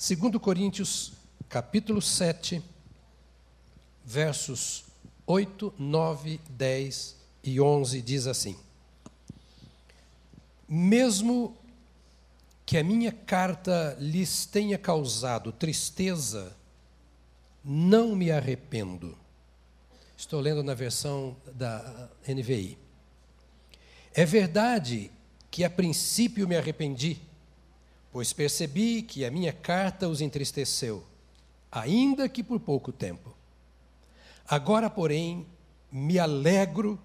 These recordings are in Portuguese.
2 Coríntios, capítulo 7, versos 8, 9, 10 e 11 diz assim: Mesmo que a minha carta lhes tenha causado tristeza, não me arrependo. Estou lendo na versão da NVI. É verdade que a princípio me arrependi pois percebi que a minha carta os entristeceu, ainda que por pouco tempo. Agora, porém, me alegro,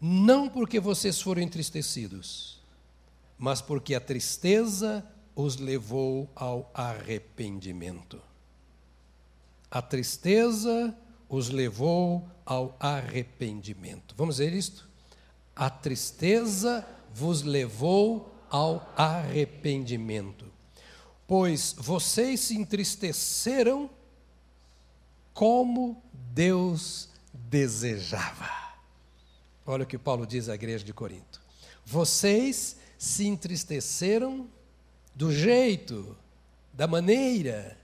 não porque vocês foram entristecidos, mas porque a tristeza os levou ao arrependimento. A tristeza os levou ao arrependimento. Vamos ver isto? A tristeza vos levou ao arrependimento. Pois vocês se entristeceram como Deus desejava. Olha o que Paulo diz à igreja de Corinto. Vocês se entristeceram do jeito, da maneira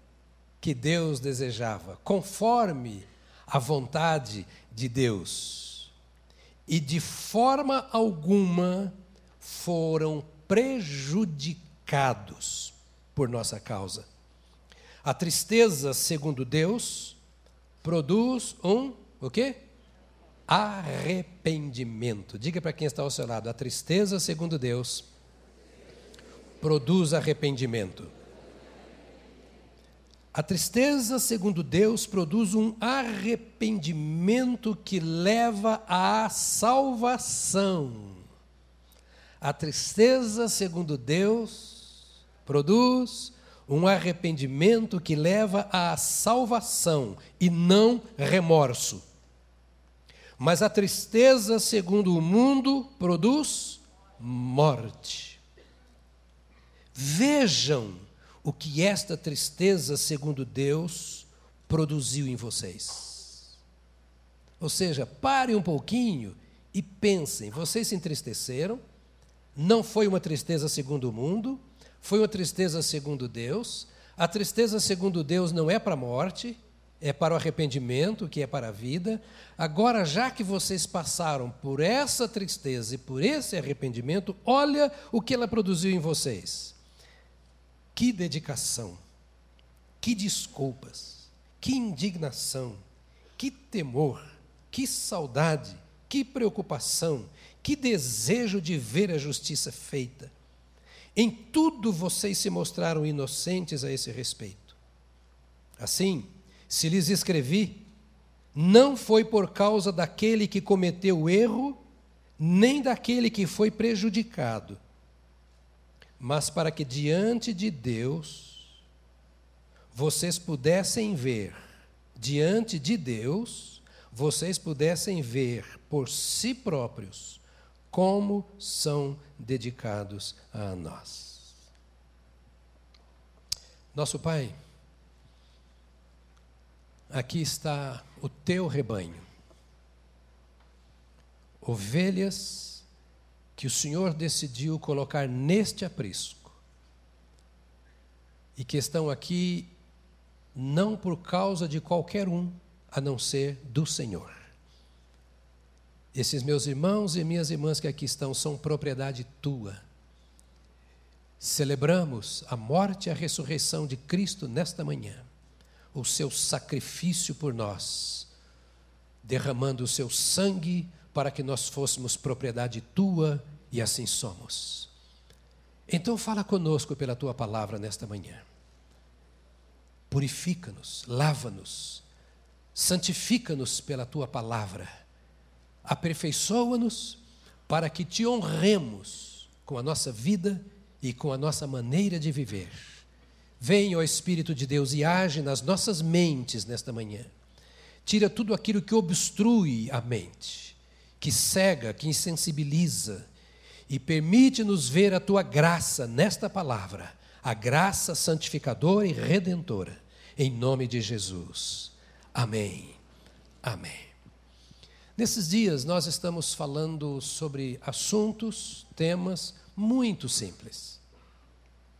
que Deus desejava, conforme a vontade de Deus. E de forma alguma foram prejudicados por nossa causa. A tristeza, segundo Deus, produz um o quê? Arrependimento. Diga para quem está ao seu lado, a tristeza, segundo Deus, produz arrependimento. A tristeza, segundo Deus, produz um arrependimento que leva à salvação. A tristeza, segundo Deus, produz um arrependimento que leva à salvação e não remorso. Mas a tristeza, segundo o mundo, produz morte. Vejam o que esta tristeza, segundo Deus, produziu em vocês. Ou seja, parem um pouquinho e pensem: vocês se entristeceram, não foi uma tristeza segundo o mundo, foi uma tristeza segundo Deus. A tristeza segundo Deus não é para a morte, é para o arrependimento, que é para a vida. Agora, já que vocês passaram por essa tristeza e por esse arrependimento, olha o que ela produziu em vocês. Que dedicação, que desculpas, que indignação, que temor, que saudade, que preocupação, que desejo de ver a justiça feita. Em tudo vocês se mostraram inocentes a esse respeito. Assim, se lhes escrevi, não foi por causa daquele que cometeu o erro, nem daquele que foi prejudicado, mas para que diante de Deus vocês pudessem ver, diante de Deus, vocês pudessem ver por si próprios como são dedicados a nós. Nosso Pai, aqui está o teu rebanho, ovelhas que o Senhor decidiu colocar neste aprisco e que estão aqui não por causa de qualquer um, a não ser do Senhor. Esses meus irmãos e minhas irmãs que aqui estão são propriedade tua. Celebramos a morte e a ressurreição de Cristo nesta manhã, o seu sacrifício por nós, derramando o seu sangue para que nós fôssemos propriedade tua e assim somos. Então, fala conosco pela tua palavra nesta manhã. Purifica-nos, lava-nos, santifica-nos pela tua palavra aperfeiçoa-nos para que te honremos com a nossa vida e com a nossa maneira de viver. Venha, ó Espírito de Deus, e age nas nossas mentes nesta manhã. Tira tudo aquilo que obstrui a mente, que cega, que insensibiliza, e permite-nos ver a tua graça nesta palavra, a graça santificadora e redentora, em nome de Jesus. Amém. Amém. Nesses dias nós estamos falando sobre assuntos, temas muito simples.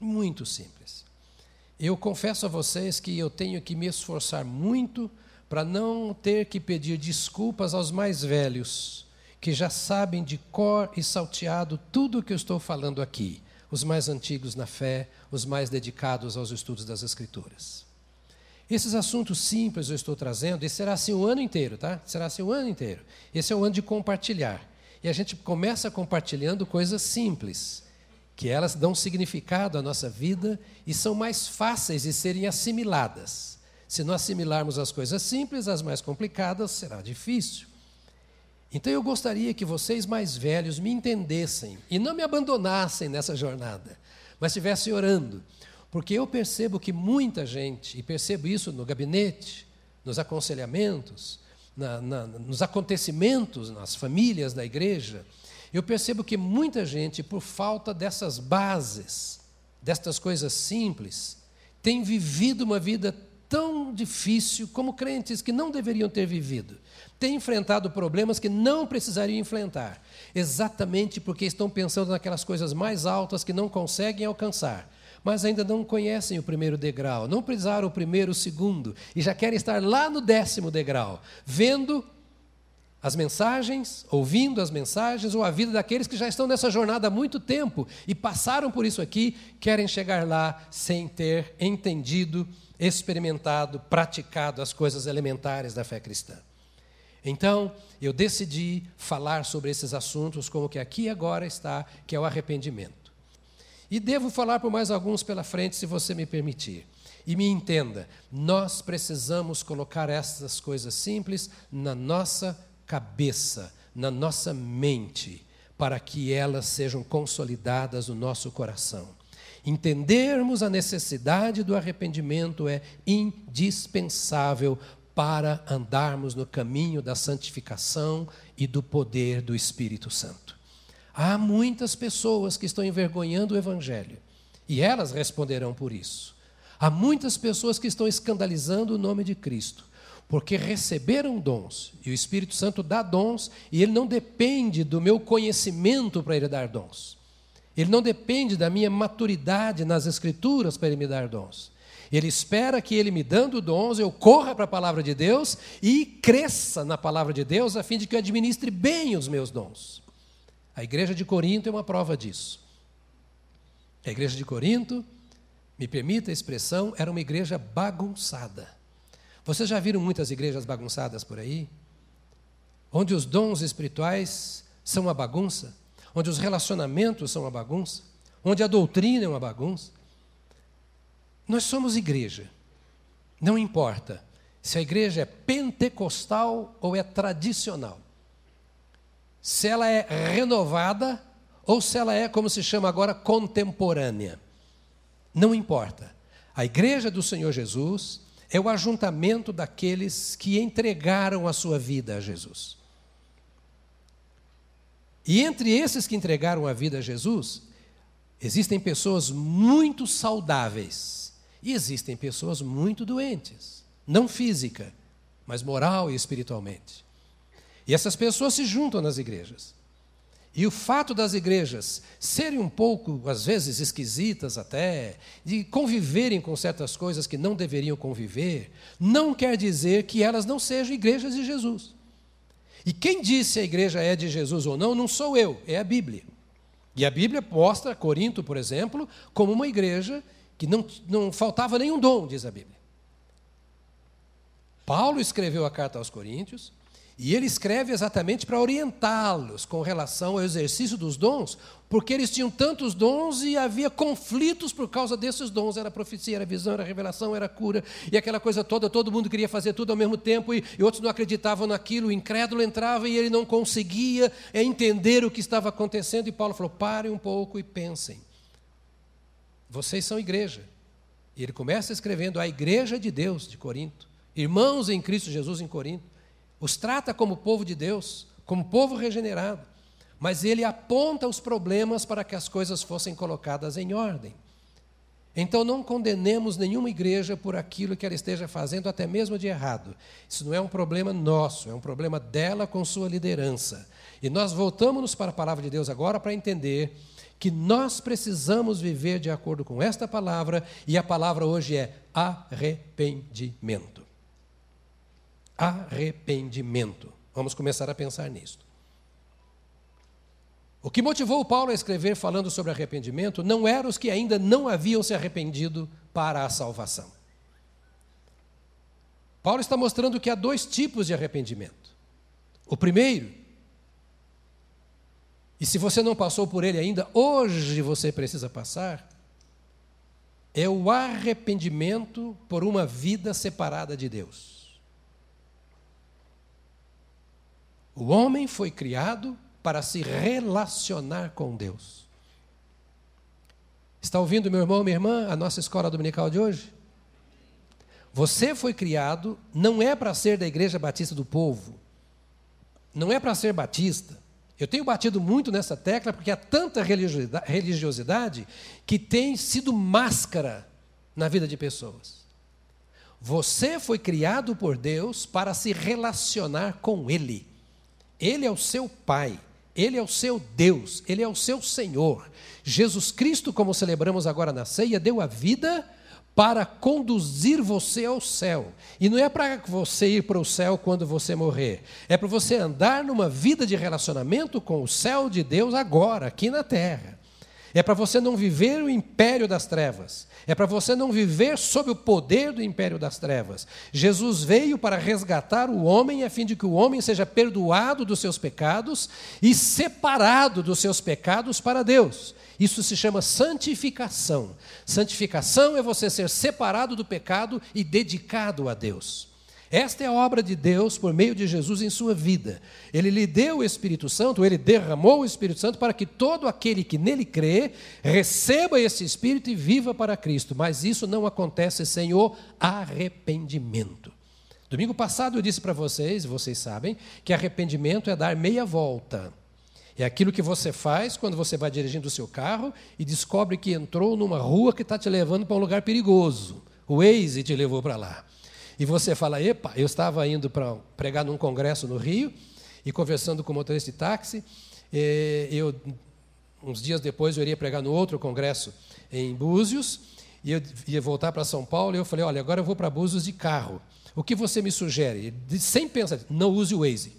Muito simples. Eu confesso a vocês que eu tenho que me esforçar muito para não ter que pedir desculpas aos mais velhos, que já sabem de cor e salteado tudo o que eu estou falando aqui, os mais antigos na fé, os mais dedicados aos estudos das Escrituras. Esses assuntos simples eu estou trazendo, e será assim o ano inteiro, tá? Será assim o ano inteiro. Esse é o ano de compartilhar. E a gente começa compartilhando coisas simples, que elas dão significado à nossa vida e são mais fáceis de serem assimiladas. Se não assimilarmos as coisas simples, as mais complicadas será difícil. Então eu gostaria que vocês mais velhos me entendessem e não me abandonassem nessa jornada, mas estivessem orando, porque eu percebo que muita gente, e percebo isso no gabinete, nos aconselhamentos, na, na, nos acontecimentos, nas famílias da igreja, eu percebo que muita gente, por falta dessas bases, destas coisas simples, tem vivido uma vida tão difícil como crentes que não deveriam ter vivido. Tem enfrentado problemas que não precisariam enfrentar, exatamente porque estão pensando naquelas coisas mais altas que não conseguem alcançar mas ainda não conhecem o primeiro degrau, não precisaram o primeiro, o segundo, e já querem estar lá no décimo degrau, vendo as mensagens, ouvindo as mensagens, ou a vida daqueles que já estão nessa jornada há muito tempo e passaram por isso aqui, querem chegar lá sem ter entendido, experimentado, praticado as coisas elementares da fé cristã. Então, eu decidi falar sobre esses assuntos como que aqui agora está, que é o arrependimento. E devo falar por mais alguns pela frente, se você me permitir. E me entenda, nós precisamos colocar essas coisas simples na nossa cabeça, na nossa mente, para que elas sejam consolidadas no nosso coração. Entendermos a necessidade do arrependimento é indispensável para andarmos no caminho da santificação e do poder do Espírito Santo. Há muitas pessoas que estão envergonhando o Evangelho e elas responderão por isso. Há muitas pessoas que estão escandalizando o nome de Cristo porque receberam dons, e o Espírito Santo dá dons, e ele não depende do meu conhecimento para ele dar dons. Ele não depende da minha maturidade nas Escrituras para ele me dar dons. Ele espera que ele me dando dons, eu corra para a palavra de Deus e cresça na palavra de Deus, a fim de que eu administre bem os meus dons. A igreja de Corinto é uma prova disso. A igreja de Corinto, me permita a expressão, era uma igreja bagunçada. Vocês já viram muitas igrejas bagunçadas por aí? Onde os dons espirituais são uma bagunça, onde os relacionamentos são uma bagunça, onde a doutrina é uma bagunça. Nós somos igreja. Não importa se a igreja é pentecostal ou é tradicional. Se ela é renovada ou se ela é, como se chama agora, contemporânea. Não importa. A igreja do Senhor Jesus é o ajuntamento daqueles que entregaram a sua vida a Jesus. E entre esses que entregaram a vida a Jesus, existem pessoas muito saudáveis e existem pessoas muito doentes, não física, mas moral e espiritualmente. E essas pessoas se juntam nas igrejas. E o fato das igrejas serem um pouco, às vezes, esquisitas até, de conviverem com certas coisas que não deveriam conviver, não quer dizer que elas não sejam igrejas de Jesus. E quem disse a igreja é de Jesus ou não, não sou eu, é a Bíblia. E a Bíblia mostra Corinto, por exemplo, como uma igreja que não, não faltava nenhum dom, diz a Bíblia. Paulo escreveu a carta aos Coríntios, e ele escreve exatamente para orientá-los com relação ao exercício dos dons, porque eles tinham tantos dons e havia conflitos por causa desses dons. Era profecia, era visão, era revelação, era cura, e aquela coisa toda, todo mundo queria fazer tudo ao mesmo tempo, e, e outros não acreditavam naquilo, o incrédulo entrava e ele não conseguia entender o que estava acontecendo, e Paulo falou: parem um pouco e pensem. Vocês são igreja. E ele começa escrevendo a igreja de Deus de Corinto, irmãos em Cristo Jesus em Corinto os trata como povo de Deus, como povo regenerado, mas ele aponta os problemas para que as coisas fossem colocadas em ordem. Então não condenemos nenhuma igreja por aquilo que ela esteja fazendo, até mesmo de errado. Isso não é um problema nosso, é um problema dela com sua liderança. E nós voltamos para a palavra de Deus agora para entender que nós precisamos viver de acordo com esta palavra, e a palavra hoje é arrependimento. Arrependimento. Vamos começar a pensar nisso. O que motivou Paulo a escrever falando sobre arrependimento não eram os que ainda não haviam se arrependido para a salvação. Paulo está mostrando que há dois tipos de arrependimento. O primeiro, e se você não passou por ele ainda, hoje você precisa passar, é o arrependimento por uma vida separada de Deus. O homem foi criado para se relacionar com Deus. Está ouvindo, meu irmão, minha irmã, a nossa escola dominical de hoje? Você foi criado não é para ser da Igreja Batista do Povo, não é para ser batista. Eu tenho batido muito nessa tecla porque há tanta religiosidade que tem sido máscara na vida de pessoas. Você foi criado por Deus para se relacionar com Ele. Ele é o seu Pai. Ele é o seu Deus, Ele é o seu Senhor. Jesus Cristo, como celebramos agora na ceia, deu a vida para conduzir você ao céu. E não é para você ir para o céu quando você morrer, é para você andar numa vida de relacionamento com o céu de Deus agora, aqui na terra. É para você não viver o império das trevas. É para você não viver sob o poder do império das trevas. Jesus veio para resgatar o homem a fim de que o homem seja perdoado dos seus pecados e separado dos seus pecados para Deus. Isso se chama santificação. Santificação é você ser separado do pecado e dedicado a Deus. Esta é a obra de Deus por meio de Jesus em sua vida. Ele lhe deu o Espírito Santo, ele derramou o Espírito Santo para que todo aquele que nele crê receba esse Espírito e viva para Cristo. Mas isso não acontece sem o arrependimento. Domingo passado eu disse para vocês, vocês sabem, que arrependimento é dar meia volta. É aquilo que você faz quando você vai dirigindo o seu carro e descobre que entrou numa rua que está te levando para um lugar perigoso. O Waze te levou para lá. E você fala: epa, eu estava indo para pregar num congresso no Rio e conversando com o motorista de táxi. Eu, uns dias depois eu iria pregar no outro congresso em Búzios e eu ia voltar para São Paulo. E eu falei: olha, agora eu vou para Búzios de carro. O que você me sugere? Sem pensar, não use o Waze.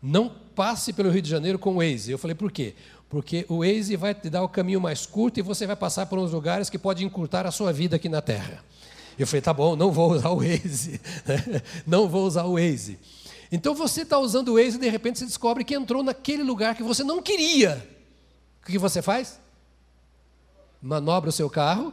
Não passe pelo Rio de Janeiro com o Waze. Eu falei, por quê? Porque o Waze vai te dar o caminho mais curto e você vai passar por uns lugares que podem encurtar a sua vida aqui na Terra. Eu falei, tá bom, não vou usar o Waze. não vou usar o Waze. Então você está usando o Waze e de repente você descobre que entrou naquele lugar que você não queria. O que você faz? Manobra o seu carro,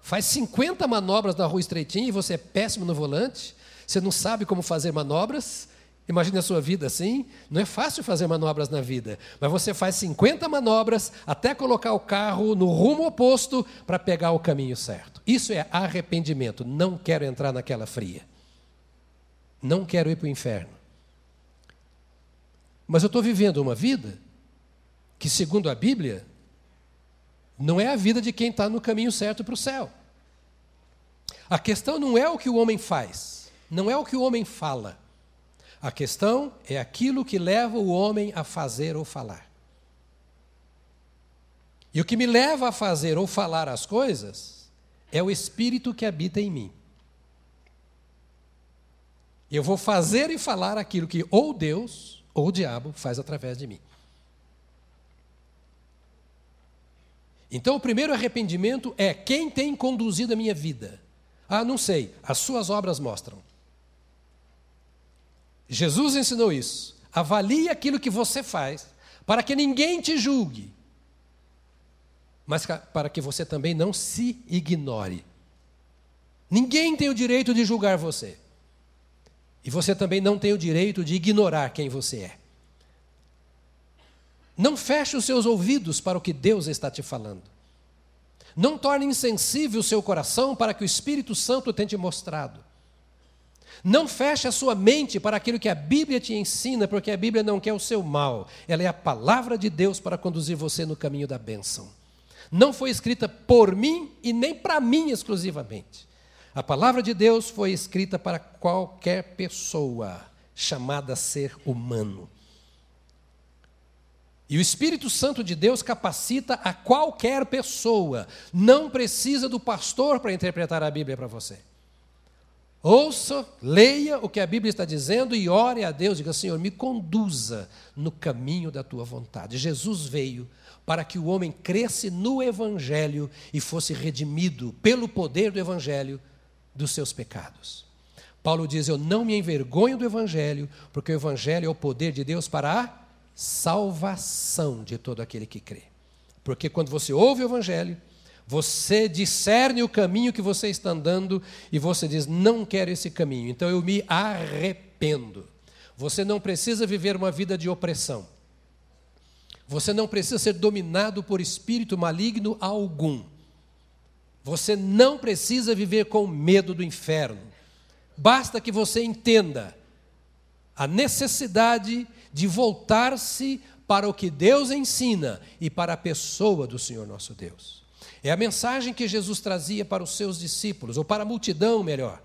faz 50 manobras na rua estreitinha e você é péssimo no volante, você não sabe como fazer manobras. Imagine a sua vida assim. Não é fácil fazer manobras na vida, mas você faz 50 manobras até colocar o carro no rumo oposto para pegar o caminho certo. Isso é arrependimento. Não quero entrar naquela fria. Não quero ir para o inferno. Mas eu estou vivendo uma vida que, segundo a Bíblia, não é a vida de quem está no caminho certo para o céu. A questão não é o que o homem faz, não é o que o homem fala. A questão é aquilo que leva o homem a fazer ou falar. E o que me leva a fazer ou falar as coisas é o Espírito que habita em mim. Eu vou fazer e falar aquilo que ou Deus ou o diabo faz através de mim. Então, o primeiro arrependimento é quem tem conduzido a minha vida. Ah, não sei, as suas obras mostram. Jesus ensinou isso. Avalie aquilo que você faz, para que ninguém te julgue mas para que você também não se ignore. Ninguém tem o direito de julgar você. E você também não tem o direito de ignorar quem você é. Não feche os seus ouvidos para o que Deus está te falando. Não torne insensível o seu coração para que o Espírito Santo tenha te mostrado. Não feche a sua mente para aquilo que a Bíblia te ensina, porque a Bíblia não quer o seu mal. Ela é a palavra de Deus para conduzir você no caminho da bênção não foi escrita por mim e nem para mim exclusivamente. A palavra de Deus foi escrita para qualquer pessoa chamada ser humano. E o Espírito Santo de Deus capacita a qualquer pessoa. Não precisa do pastor para interpretar a Bíblia para você. Ouça, leia o que a Bíblia está dizendo e ore a Deus. Diga, Senhor, me conduza no caminho da tua vontade. Jesus veio para que o homem cresce no Evangelho e fosse redimido pelo poder do Evangelho dos seus pecados. Paulo diz: Eu não me envergonho do Evangelho, porque o Evangelho é o poder de Deus para a salvação de todo aquele que crê. Porque quando você ouve o Evangelho, você discerne o caminho que você está andando e você diz: Não quero esse caminho, então eu me arrependo. Você não precisa viver uma vida de opressão. Você não precisa ser dominado por espírito maligno algum. Você não precisa viver com medo do inferno. Basta que você entenda a necessidade de voltar-se para o que Deus ensina e para a pessoa do Senhor nosso Deus. É a mensagem que Jesus trazia para os seus discípulos, ou para a multidão, melhor.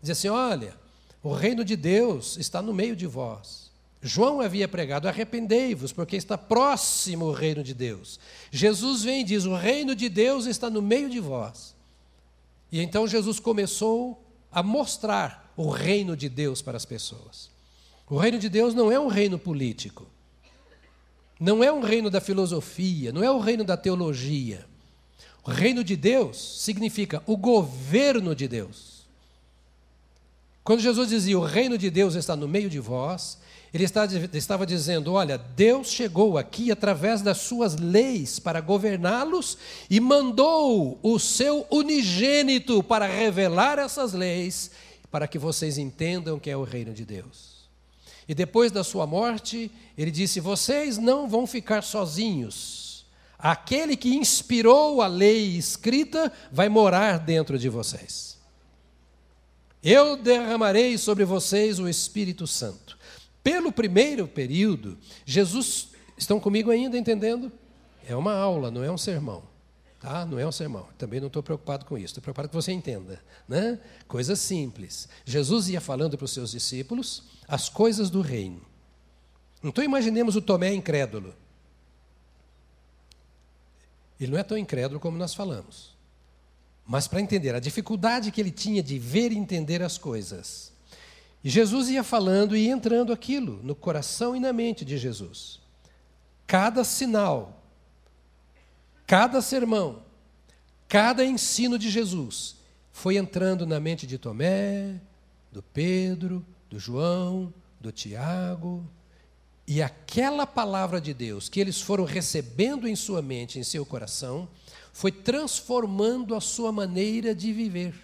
Dizia assim: olha, o reino de Deus está no meio de vós. João havia pregado: arrependei-vos, porque está próximo o reino de Deus. Jesus vem e diz: o reino de Deus está no meio de vós. E então Jesus começou a mostrar o reino de Deus para as pessoas. O reino de Deus não é um reino político, não é um reino da filosofia, não é o reino da teologia. Reino de Deus significa o governo de Deus. Quando Jesus dizia o reino de Deus está no meio de vós, ele estava dizendo: olha, Deus chegou aqui através das suas leis para governá-los e mandou o seu unigênito para revelar essas leis, para que vocês entendam que é o reino de Deus. E depois da sua morte, ele disse: Vocês não vão ficar sozinhos. Aquele que inspirou a lei escrita vai morar dentro de vocês. Eu derramarei sobre vocês o Espírito Santo. Pelo primeiro período, Jesus. Estão comigo ainda entendendo? É uma aula, não é um sermão. Tá? Não é um sermão. Também não estou preocupado com isso. Estou preocupado que você entenda. Né? Coisa simples. Jesus ia falando para os seus discípulos as coisas do reino. Então imaginemos o Tomé incrédulo. Ele não é tão incrédulo como nós falamos. Mas para entender a dificuldade que ele tinha de ver e entender as coisas. E Jesus ia falando e entrando aquilo no coração e na mente de Jesus. Cada sinal, cada sermão, cada ensino de Jesus foi entrando na mente de Tomé, do Pedro, do João, do Tiago. E aquela palavra de Deus que eles foram recebendo em sua mente, em seu coração, foi transformando a sua maneira de viver.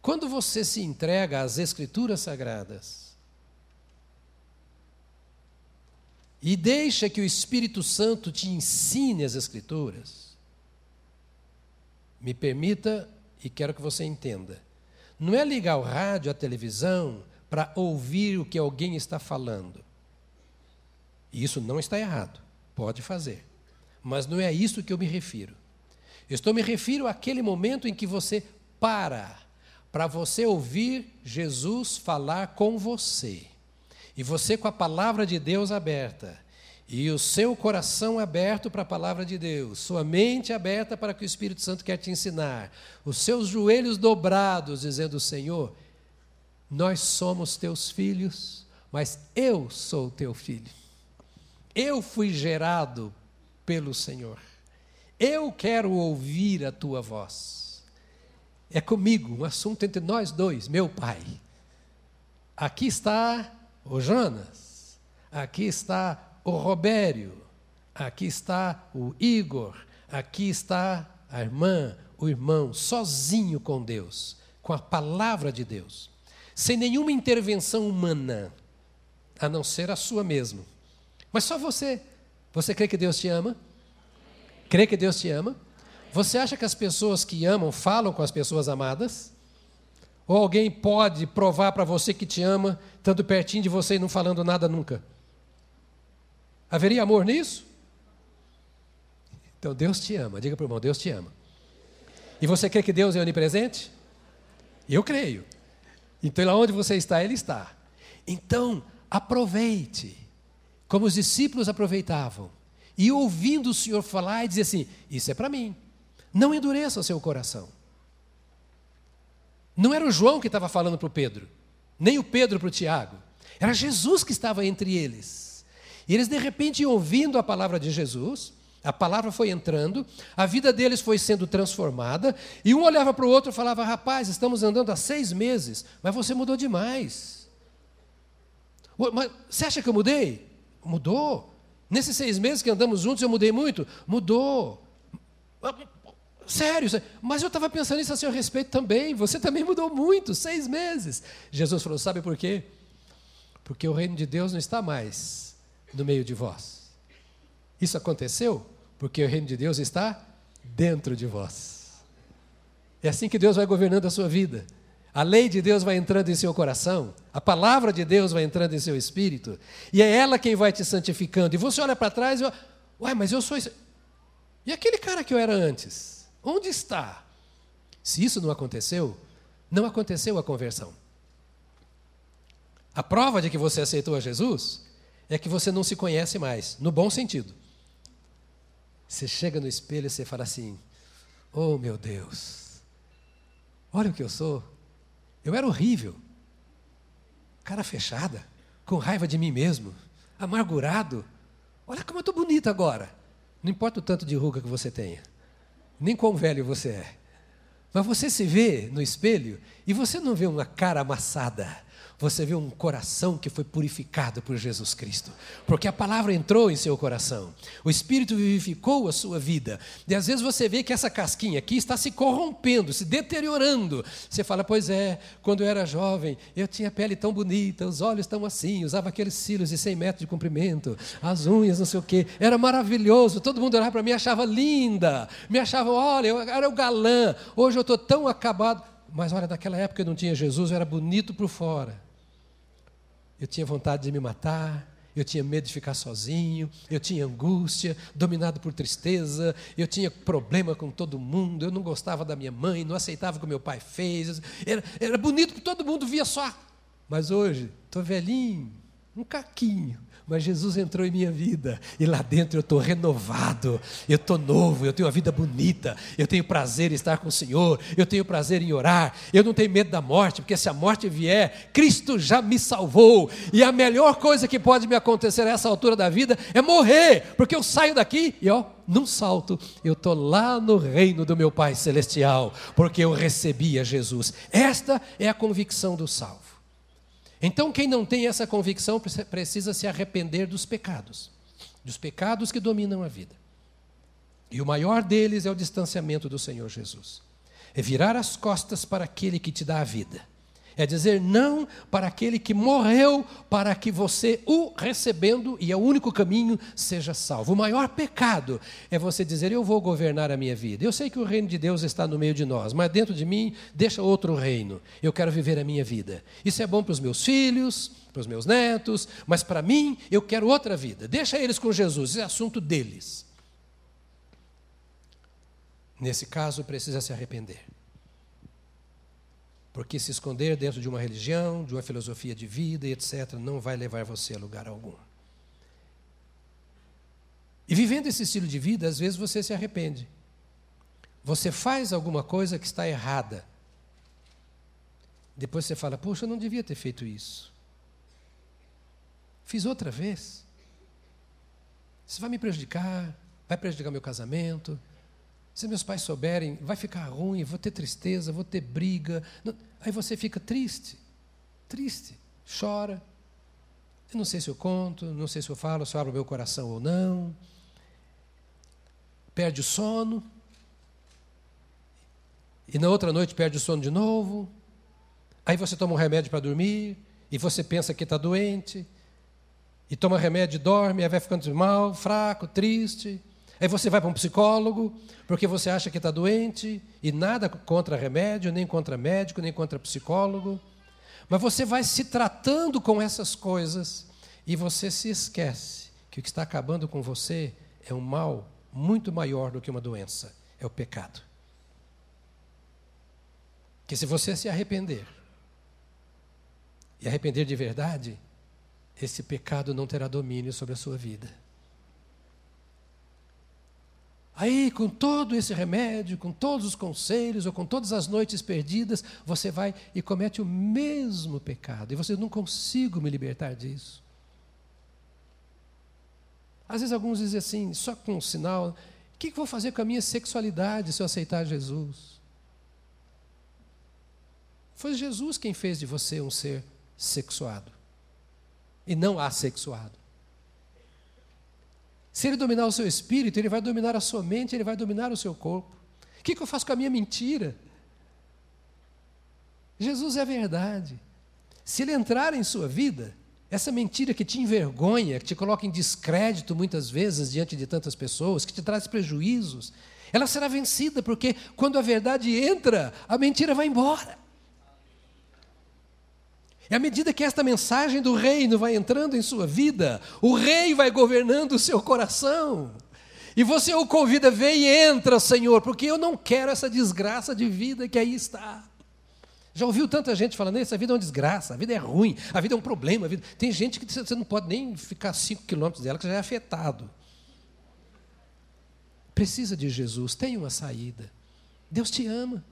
Quando você se entrega às Escrituras Sagradas e deixa que o Espírito Santo te ensine as Escrituras, me permita e quero que você entenda não é ligar o rádio, a televisão, para ouvir o que alguém está falando. Isso não está errado, pode fazer. Mas não é a isso que eu me refiro. Estou me refiro àquele momento em que você para para você ouvir Jesus falar com você. E você com a palavra de Deus aberta e o seu coração aberto para a palavra de Deus, sua mente aberta para o que o Espírito Santo quer te ensinar, os seus joelhos dobrados, dizendo: Senhor, nós somos teus filhos, mas eu sou teu filho. Eu fui gerado pelo Senhor. Eu quero ouvir a tua voz. É comigo, um assunto entre nós dois, meu pai. Aqui está o Jonas, aqui está o Robério, aqui está o Igor, aqui está a irmã, o irmão, sozinho com Deus, com a palavra de Deus, sem nenhuma intervenção humana, a não ser a sua mesmo. Mas só você. Você crê que Deus te ama? Crê que Deus te ama? Você acha que as pessoas que amam falam com as pessoas amadas? Ou alguém pode provar para você que te ama, estando pertinho de você e não falando nada nunca? Haveria amor nisso? Então Deus te ama. Diga para o irmão: Deus te ama. E você crê que Deus é onipresente? Eu creio. Então, lá onde você está, Ele está. Então, aproveite como os discípulos aproveitavam, e ouvindo o Senhor falar, e dizer assim: Isso é para mim. Não endureça o seu coração. Não era o João que estava falando para o Pedro, nem o Pedro para o Tiago. Era Jesus que estava entre eles. E eles, de repente, ouvindo a palavra de Jesus, a palavra foi entrando, a vida deles foi sendo transformada, e um olhava para o outro e falava: Rapaz, estamos andando há seis meses, mas você mudou demais. Mas você acha que eu mudei? Mudou. Nesses seis meses que andamos juntos, eu mudei muito? Mudou. Sério, mas eu estava pensando isso a seu respeito também. Você também mudou muito, seis meses. Jesus falou: Sabe por quê? Porque o reino de Deus não está mais no meio de vós. Isso aconteceu porque o reino de Deus está dentro de vós. É assim que Deus vai governando a sua vida. A lei de Deus vai entrando em seu coração, a palavra de Deus vai entrando em seu espírito, e é ela quem vai te santificando. E você olha para trás e olha, uai, mas eu sou isso. E aquele cara que eu era antes? Onde está? Se isso não aconteceu, não aconteceu a conversão. A prova de que você aceitou a Jesus é que você não se conhece mais, no bom sentido. Você chega no espelho e você fala assim: Oh meu Deus, olha o que eu sou. Eu era horrível, cara fechada, com raiva de mim mesmo, amargurado. Olha como eu estou bonito agora. Não importa o tanto de ruga que você tenha, nem quão velho você é. Mas você se vê no espelho e você não vê uma cara amassada você vê um coração que foi purificado por Jesus Cristo, porque a palavra entrou em seu coração, o Espírito vivificou a sua vida, e às vezes você vê que essa casquinha aqui está se corrompendo, se deteriorando. Você fala, pois é, quando eu era jovem, eu tinha pele tão bonita, os olhos tão assim, usava aqueles cílios de 100 metros de comprimento, as unhas, não sei o quê, era maravilhoso, todo mundo olhava para mim e achava linda, me achava, olha, eu era o galã, hoje eu estou tão acabado. Mas olha, naquela época eu não tinha Jesus, eu era bonito por fora eu tinha vontade de me matar, eu tinha medo de ficar sozinho, eu tinha angústia, dominado por tristeza, eu tinha problema com todo mundo, eu não gostava da minha mãe, não aceitava o que meu pai fez. Era, era bonito que todo mundo via só. Mas hoje, estou velhinho, um caquinho, mas Jesus entrou em minha vida e lá dentro eu estou renovado, eu estou novo, eu tenho uma vida bonita, eu tenho prazer em estar com o Senhor, eu tenho prazer em orar, eu não tenho medo da morte, porque se a morte vier, Cristo já me salvou, e a melhor coisa que pode me acontecer a essa altura da vida é morrer, porque eu saio daqui e ó, num salto, eu estou lá no reino do meu Pai Celestial, porque eu recebi a Jesus. Esta é a convicção do salvo. Então, quem não tem essa convicção precisa se arrepender dos pecados, dos pecados que dominam a vida. E o maior deles é o distanciamento do Senhor Jesus. É virar as costas para aquele que te dá a vida é dizer não para aquele que morreu para que você, o recebendo, e é o único caminho, seja salvo. O maior pecado é você dizer: Eu vou governar a minha vida. Eu sei que o reino de Deus está no meio de nós, mas dentro de mim, deixa outro reino. Eu quero viver a minha vida. Isso é bom para os meus filhos, para os meus netos, mas para mim, eu quero outra vida. Deixa eles com Jesus, isso é assunto deles. Nesse caso, precisa se arrepender. Porque se esconder dentro de uma religião, de uma filosofia de vida etc., não vai levar você a lugar algum. E vivendo esse estilo de vida, às vezes você se arrepende. Você faz alguma coisa que está errada. Depois você fala: Poxa, eu não devia ter feito isso. Fiz outra vez. Isso vai me prejudicar, vai prejudicar meu casamento, se meus pais souberem, vai ficar ruim, vou ter tristeza, vou ter briga. Aí você fica triste, triste, chora. Eu não sei se eu conto, não sei se eu falo, se eu abro meu coração ou não. Perde o sono. E na outra noite perde o sono de novo. Aí você toma um remédio para dormir. E você pensa que está doente. E toma remédio e dorme, aí vai ficando mal, fraco, triste. Aí você vai para um psicólogo, porque você acha que está doente, e nada contra remédio, nem contra médico, nem contra psicólogo. Mas você vai se tratando com essas coisas, e você se esquece que o que está acabando com você é um mal muito maior do que uma doença é o pecado. Que se você se arrepender, e arrepender de verdade, esse pecado não terá domínio sobre a sua vida. Aí, com todo esse remédio, com todos os conselhos, ou com todas as noites perdidas, você vai e comete o mesmo pecado. E você não consigo me libertar disso. Às vezes alguns dizem assim, só com um sinal, o que, vou fazer com a minha sexualidade se eu aceitar Jesus? Foi Jesus quem fez de você um ser sexuado e não assexuado. Se ele dominar o seu espírito, ele vai dominar a sua mente, ele vai dominar o seu corpo. O que, que eu faço com a minha mentira? Jesus é verdade. Se ele entrar em sua vida, essa mentira que te envergonha, que te coloca em descrédito muitas vezes diante de tantas pessoas, que te traz prejuízos, ela será vencida, porque quando a verdade entra, a mentira vai embora. E à medida que esta mensagem do reino vai entrando em sua vida, o rei vai governando o seu coração. E você o convida, vem e entra, Senhor, porque eu não quero essa desgraça de vida que aí está. Já ouviu tanta gente falando, essa vida é uma desgraça, a vida é ruim, a vida é um problema. Vida... Tem gente que você não pode nem ficar cinco quilômetros dela, que já é afetado. Precisa de Jesus, tem uma saída. Deus te ama.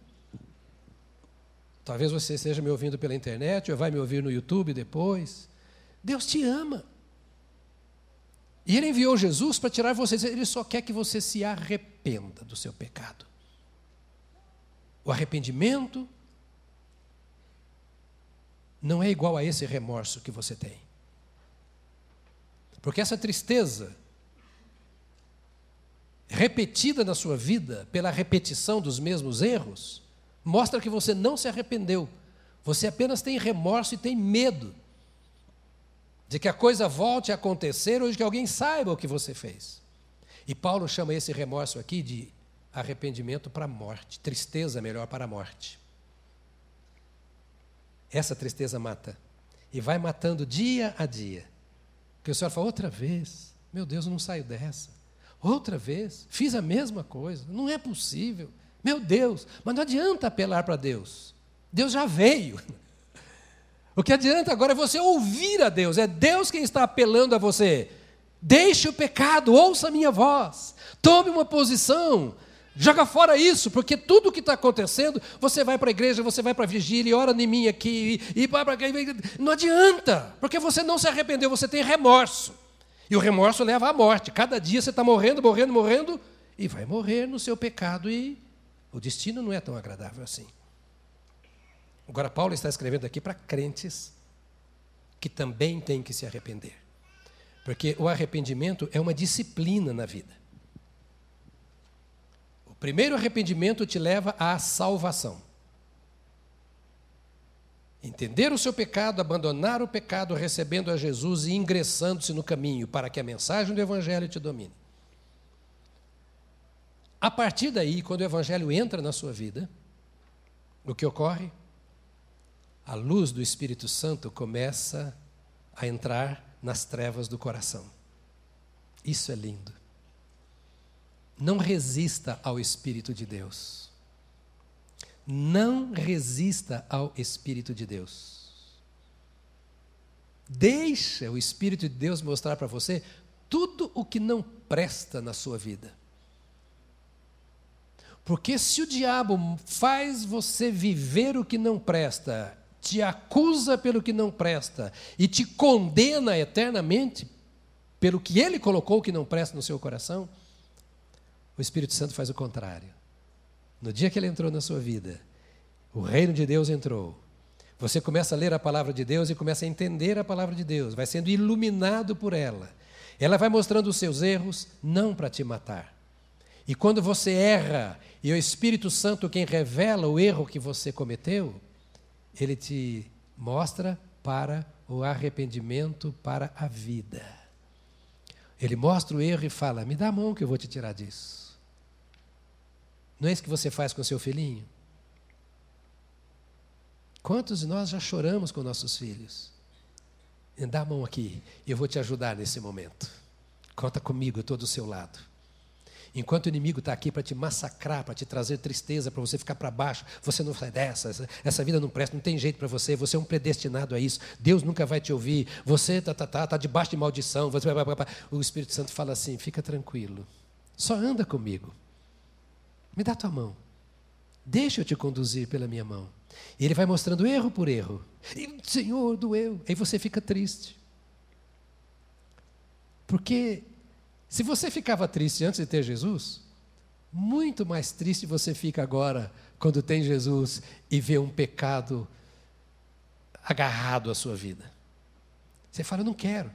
Talvez você esteja me ouvindo pela internet, ou vai me ouvir no YouTube depois. Deus te ama. E Ele enviou Jesus para tirar você, Ele só quer que você se arrependa do seu pecado. O arrependimento não é igual a esse remorso que você tem. Porque essa tristeza, repetida na sua vida pela repetição dos mesmos erros, mostra que você não se arrependeu. Você apenas tem remorso e tem medo de que a coisa volte a acontecer ou de que alguém saiba o que você fez. E Paulo chama esse remorso aqui de arrependimento para a morte, tristeza melhor para a morte. Essa tristeza mata. E vai matando dia a dia. Porque o senhor fala, outra vez, meu Deus, eu não saio dessa. Outra vez, fiz a mesma coisa, não é possível. Meu Deus, mas não adianta apelar para Deus. Deus já veio. O que adianta agora é você ouvir a Deus, é Deus quem está apelando a você. Deixe o pecado, ouça a minha voz, tome uma posição, joga fora isso, porque tudo o que está acontecendo, você vai para a igreja, você vai para a vigília, ora em mim aqui, e vai para Não adianta, porque você não se arrependeu, você tem remorso. E o remorso leva à morte. Cada dia você está morrendo, morrendo, morrendo, e vai morrer no seu pecado e o destino não é tão agradável assim. Agora, Paulo está escrevendo aqui para crentes que também têm que se arrepender. Porque o arrependimento é uma disciplina na vida. O primeiro arrependimento te leva à salvação. Entender o seu pecado, abandonar o pecado, recebendo a Jesus e ingressando-se no caminho para que a mensagem do Evangelho te domine. A partir daí, quando o Evangelho entra na sua vida, o que ocorre? A luz do Espírito Santo começa a entrar nas trevas do coração. Isso é lindo. Não resista ao Espírito de Deus. Não resista ao Espírito de Deus. Deixa o Espírito de Deus mostrar para você tudo o que não presta na sua vida. Porque se o diabo faz você viver o que não presta, te acusa pelo que não presta e te condena eternamente pelo que ele colocou que não presta no seu coração, o Espírito Santo faz o contrário. No dia que ele entrou na sua vida, o reino de Deus entrou. Você começa a ler a palavra de Deus e começa a entender a palavra de Deus, vai sendo iluminado por ela. Ela vai mostrando os seus erros, não para te matar, e quando você erra e o Espírito Santo quem revela o erro que você cometeu, ele te mostra para o arrependimento, para a vida. Ele mostra o erro e fala: Me dá a mão que eu vou te tirar disso. Não é isso que você faz com seu filhinho? Quantos de nós já choramos com nossos filhos? Me dá a mão aqui, eu vou te ajudar nesse momento. Conta comigo, eu estou do seu lado. Enquanto o inimigo está aqui para te massacrar, para te trazer tristeza, para você ficar para baixo, você não sai dessa, essa vida não presta, não tem jeito para você, você é um predestinado a isso, Deus nunca vai te ouvir, você está tá, tá, tá debaixo de maldição, você, o Espírito Santo fala assim: fica tranquilo, só anda comigo, me dá tua mão, deixa eu te conduzir pela minha mão. E ele vai mostrando erro por erro, e Senhor, doeu, aí você fica triste. Porque se você ficava triste antes de ter Jesus, muito mais triste você fica agora quando tem Jesus e vê um pecado agarrado à sua vida. Você fala, eu não quero.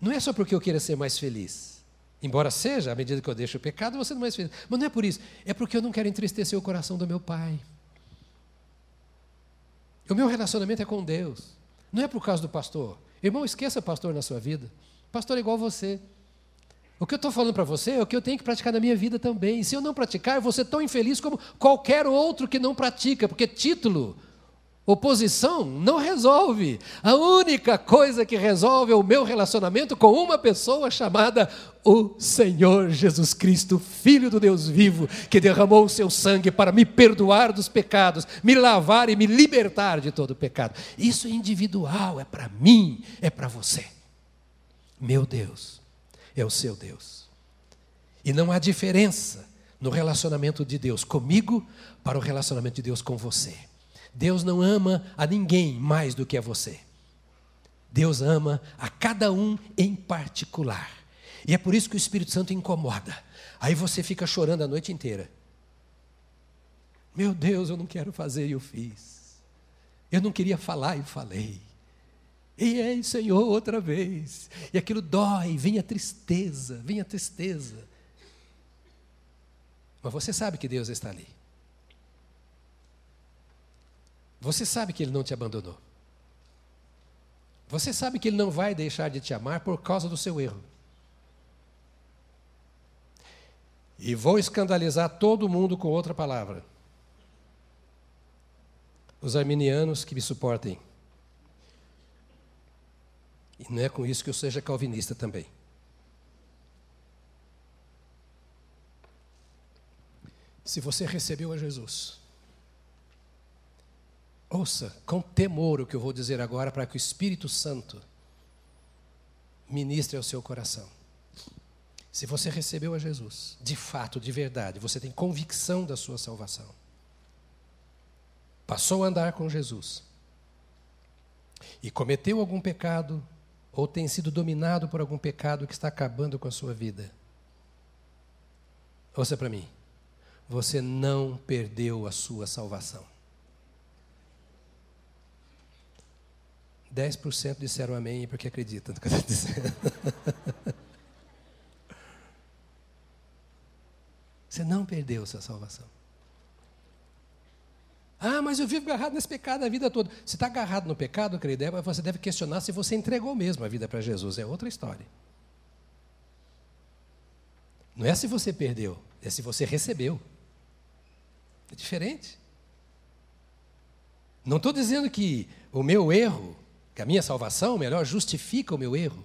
Não é só porque eu queira ser mais feliz. Embora seja, à medida que eu deixo o pecado, eu vou sendo mais feliz. Mas não é por isso. É porque eu não quero entristecer o coração do meu pai. O meu relacionamento é com Deus. Não é por causa do pastor. Irmão, esqueça pastor na sua vida. Pastor é igual você. O que eu estou falando para você é o que eu tenho que praticar na minha vida também. Se eu não praticar, eu vou ser tão infeliz como qualquer outro que não pratica, porque título, oposição, não resolve. A única coisa que resolve é o meu relacionamento com uma pessoa chamada o Senhor Jesus Cristo, Filho do Deus vivo, que derramou o seu sangue para me perdoar dos pecados, me lavar e me libertar de todo pecado. Isso é individual, é para mim, é para você. Meu Deus é o seu Deus. E não há diferença no relacionamento de Deus comigo para o relacionamento de Deus com você. Deus não ama a ninguém mais do que a você. Deus ama a cada um em particular. E é por isso que o Espírito Santo incomoda. Aí você fica chorando a noite inteira. Meu Deus, eu não quero fazer e eu fiz. Eu não queria falar e falei. E aí, Senhor, outra vez. E aquilo dói, vem a tristeza, vem a tristeza. Mas você sabe que Deus está ali. Você sabe que Ele não te abandonou. Você sabe que Ele não vai deixar de te amar por causa do seu erro. E vou escandalizar todo mundo com outra palavra. Os arminianos que me suportem. E não é com isso que eu seja calvinista também. Se você recebeu a Jesus, ouça com temor o que eu vou dizer agora para que o Espírito Santo ministre ao seu coração. Se você recebeu a Jesus, de fato, de verdade, você tem convicção da sua salvação, passou a andar com Jesus e cometeu algum pecado ou tem sido dominado por algum pecado que está acabando com a sua vida. Ouça para mim. Você não perdeu a sua salvação. 10% disseram amém porque acreditam no que eu estou dizendo. Você não perdeu a sua salvação. Ah, mas eu vivo agarrado nesse pecado a vida toda. Se está agarrado no pecado, querido, é, você deve questionar se você entregou mesmo a vida para Jesus. É outra história. Não é se você perdeu, é se você recebeu. É diferente. Não estou dizendo que o meu erro, que a minha salvação, melhor, justifica o meu erro.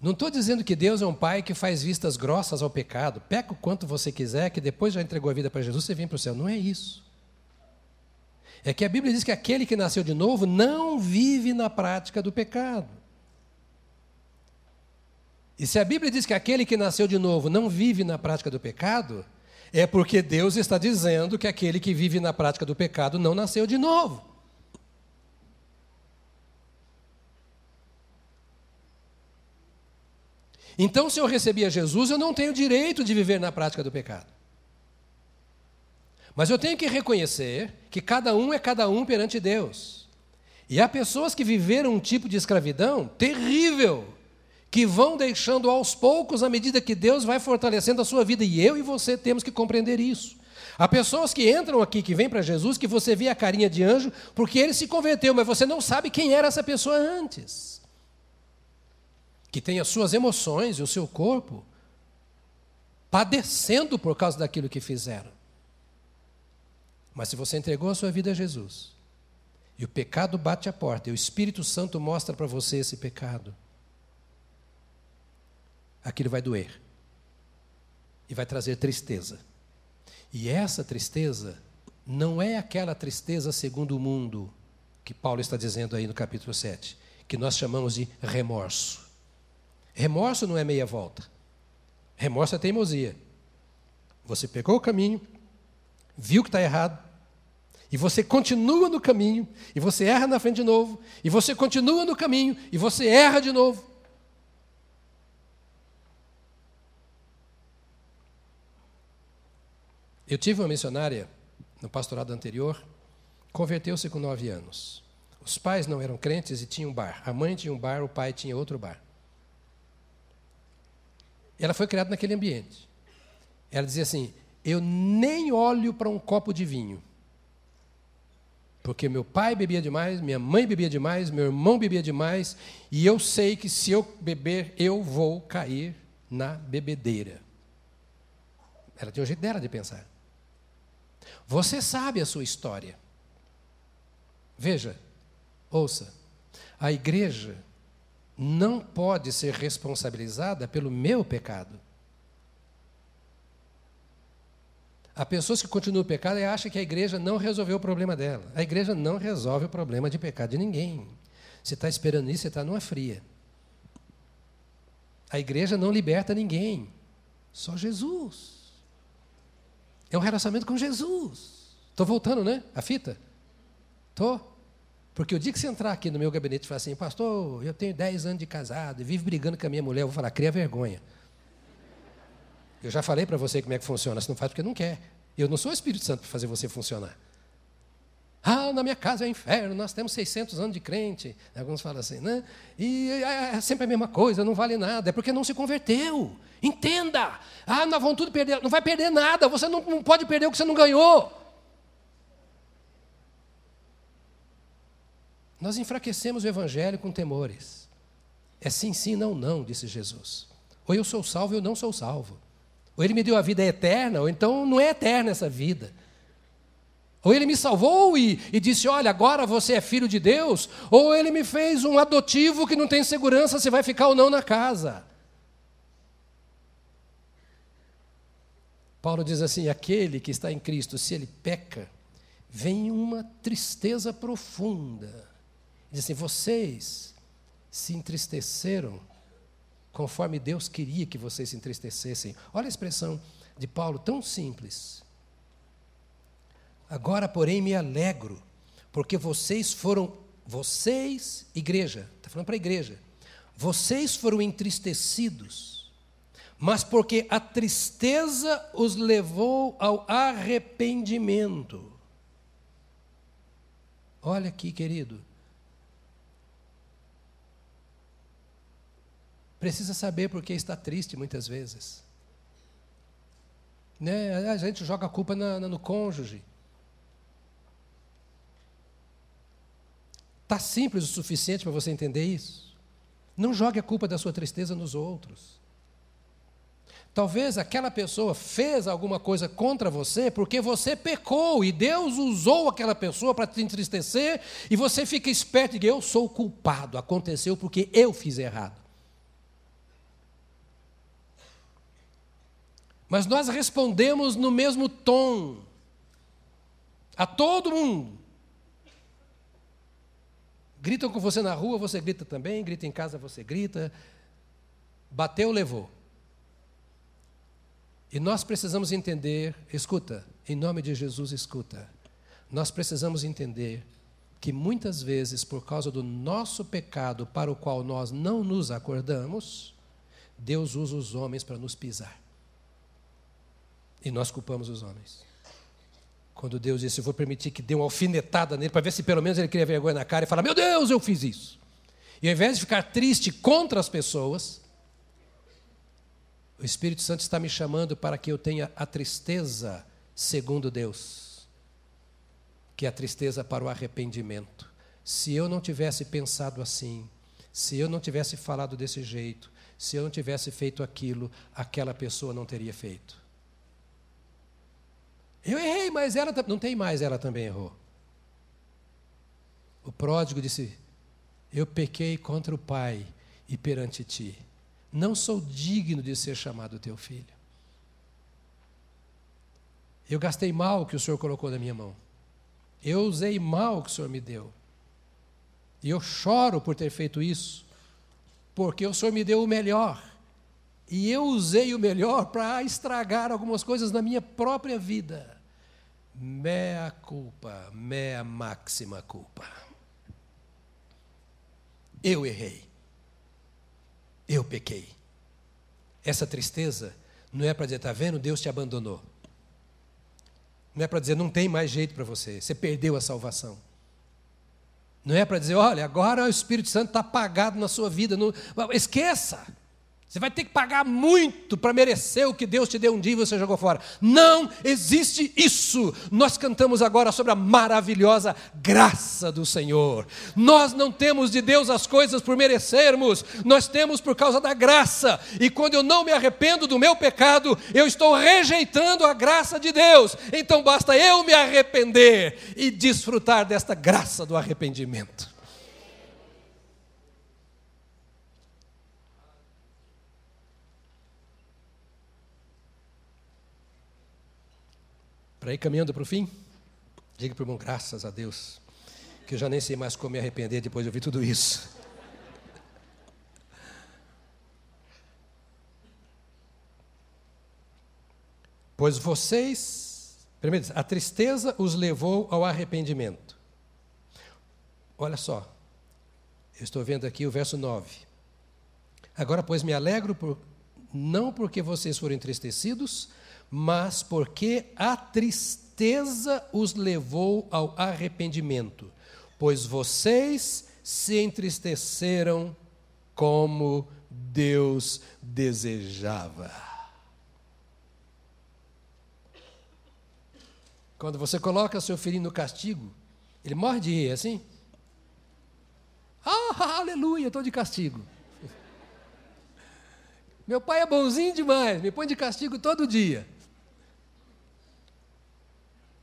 Não estou dizendo que Deus é um pai que faz vistas grossas ao pecado. Peca o quanto você quiser, que depois já entregou a vida para Jesus, você vem para o céu. Não é isso. É que a Bíblia diz que aquele que nasceu de novo não vive na prática do pecado. E se a Bíblia diz que aquele que nasceu de novo não vive na prática do pecado, é porque Deus está dizendo que aquele que vive na prática do pecado não nasceu de novo. Então, se eu recebi a Jesus, eu não tenho direito de viver na prática do pecado. Mas eu tenho que reconhecer que cada um é cada um perante Deus. E há pessoas que viveram um tipo de escravidão terrível, que vão deixando aos poucos à medida que Deus vai fortalecendo a sua vida. E eu e você temos que compreender isso. Há pessoas que entram aqui, que vêm para Jesus, que você vê a carinha de anjo, porque ele se converteu, mas você não sabe quem era essa pessoa antes. Que tem as suas emoções e o seu corpo padecendo por causa daquilo que fizeram. Mas se você entregou a sua vida a Jesus, e o pecado bate a porta, e o Espírito Santo mostra para você esse pecado, aquilo vai doer. e vai trazer tristeza. E essa tristeza não é aquela tristeza segundo o mundo que Paulo está dizendo aí no capítulo 7, que nós chamamos de remorso. Remorso não é meia volta. Remorso é teimosia. Você pegou o caminho, viu que está errado, e você continua no caminho, e você erra na frente de novo, e você continua no caminho, e você erra de novo. Eu tive uma missionária no pastorado anterior, converteu-se com nove anos. Os pais não eram crentes e tinham um bar. A mãe tinha um bar, o pai tinha outro bar. Ela foi criada naquele ambiente. Ela dizia assim: Eu nem olho para um copo de vinho. Porque meu pai bebia demais, minha mãe bebia demais, meu irmão bebia demais, e eu sei que se eu beber, eu vou cair na bebedeira. Ela tinha um jeito dela de pensar. Você sabe a sua história. Veja, ouça, a igreja não pode ser responsabilizada pelo meu pecado. Há pessoas que continuam o pecado e acham que a igreja não resolveu o problema dela. A igreja não resolve o problema de pecado de ninguém. Você está esperando isso, você está numa fria. A igreja não liberta ninguém, só Jesus. É um relacionamento com Jesus. Estou voltando, né? A fita? Estou. Porque o dia que você entrar aqui no meu gabinete e falar assim, pastor, eu tenho 10 anos de casado e vivo brigando com a minha mulher, eu vou falar, cria vergonha. Eu já falei para você como é que funciona, você não faz porque não quer. Eu não sou o Espírito Santo para fazer você funcionar. Ah, na minha casa é inferno, nós temos 600 anos de crente. Alguns falam assim, né? E é, é sempre a mesma coisa, não vale nada. É porque não se converteu. Entenda. Ah, nós vamos tudo perder. Não vai perder nada. Você não, não pode perder o que você não ganhou. Nós enfraquecemos o evangelho com temores. É sim, sim, não, não, disse Jesus. Ou eu sou salvo ou eu não sou salvo. Ou ele me deu a vida eterna, ou então não é eterna essa vida. Ou ele me salvou e, e, disse: Olha, agora você é filho de Deus. Ou ele me fez um adotivo que não tem segurança se vai ficar ou não na casa. Paulo diz assim: aquele que está em Cristo, se ele peca, vem uma tristeza profunda. Diz assim: vocês se entristeceram conforme Deus queria que vocês se entristecessem. Olha a expressão de Paulo, tão simples. Agora, porém, me alegro, porque vocês foram, vocês, igreja, está falando para a igreja, vocês foram entristecidos, mas porque a tristeza os levou ao arrependimento. Olha aqui, querido. Precisa saber por que está triste muitas vezes. Né? A gente joga a culpa na, na, no cônjuge. Está simples o suficiente para você entender isso? Não jogue a culpa da sua tristeza nos outros. Talvez aquela pessoa fez alguma coisa contra você porque você pecou e Deus usou aquela pessoa para te entristecer e você fica esperto e diz: Eu sou culpado, aconteceu porque eu fiz errado. Mas nós respondemos no mesmo tom a todo mundo. Gritam com você na rua, você grita também, grita em casa, você grita. Bateu, levou. E nós precisamos entender, escuta, em nome de Jesus, escuta. Nós precisamos entender que muitas vezes, por causa do nosso pecado para o qual nós não nos acordamos, Deus usa os homens para nos pisar. E nós culpamos os homens. Quando Deus disse, eu vou permitir que dê uma alfinetada nele, para ver se pelo menos ele cria vergonha na cara e fala, meu Deus, eu fiz isso. E ao invés de ficar triste contra as pessoas, o Espírito Santo está me chamando para que eu tenha a tristeza segundo Deus, que é a tristeza para o arrependimento. Se eu não tivesse pensado assim, se eu não tivesse falado desse jeito, se eu não tivesse feito aquilo, aquela pessoa não teria feito. Eu errei, mas ela não tem mais, ela também errou. O pródigo disse: Eu pequei contra o Pai e perante ti. Não sou digno de ser chamado teu filho. Eu gastei mal o que o Senhor colocou na minha mão. Eu usei mal o que o Senhor me deu. E eu choro por ter feito isso, porque o Senhor me deu o melhor. E eu usei o melhor para estragar algumas coisas na minha própria vida. Mea culpa, mea máxima culpa. Eu errei. Eu pequei. Essa tristeza não é para dizer, está vendo? Deus te abandonou. Não é para dizer, não tem mais jeito para você, você perdeu a salvação. Não é para dizer, olha, agora o Espírito Santo está apagado na sua vida. Não... Esqueça. Você vai ter que pagar muito para merecer o que Deus te deu um dia e você jogou fora. Não existe isso. Nós cantamos agora sobre a maravilhosa graça do Senhor. Nós não temos de Deus as coisas por merecermos, nós temos por causa da graça. E quando eu não me arrependo do meu pecado, eu estou rejeitando a graça de Deus. Então basta eu me arrepender e desfrutar desta graça do arrependimento. Para ir caminhando para o fim, diga para o irmão, graças a Deus, que eu já nem sei mais como me arrepender depois de ouvir tudo isso. Pois vocês, primeiro, a tristeza os levou ao arrependimento. Olha só, eu estou vendo aqui o verso 9. Agora, pois, me alegro por, não porque vocês foram entristecidos, mas porque a tristeza os levou ao arrependimento, pois vocês se entristeceram como Deus desejava. Quando você coloca seu filhinho no castigo, ele morre de rir, assim? Ah, aleluia, estou de castigo. Meu pai é bonzinho demais, me põe de castigo todo dia.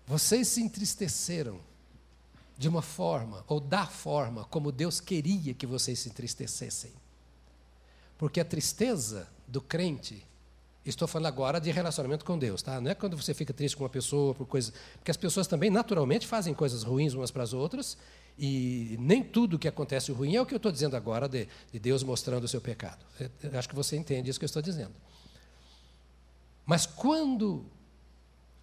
Vocês se entristeceram de uma forma, ou da forma, como Deus queria que vocês se entristecessem. Porque a tristeza do crente, estou falando agora de relacionamento com Deus, tá? Não é quando você fica triste com uma pessoa por coisas. Porque as pessoas também naturalmente fazem coisas ruins umas para as outras, e nem tudo que acontece ruim é o que eu estou dizendo agora de, de Deus mostrando o seu pecado. Eu acho que você entende isso que eu estou dizendo. Mas quando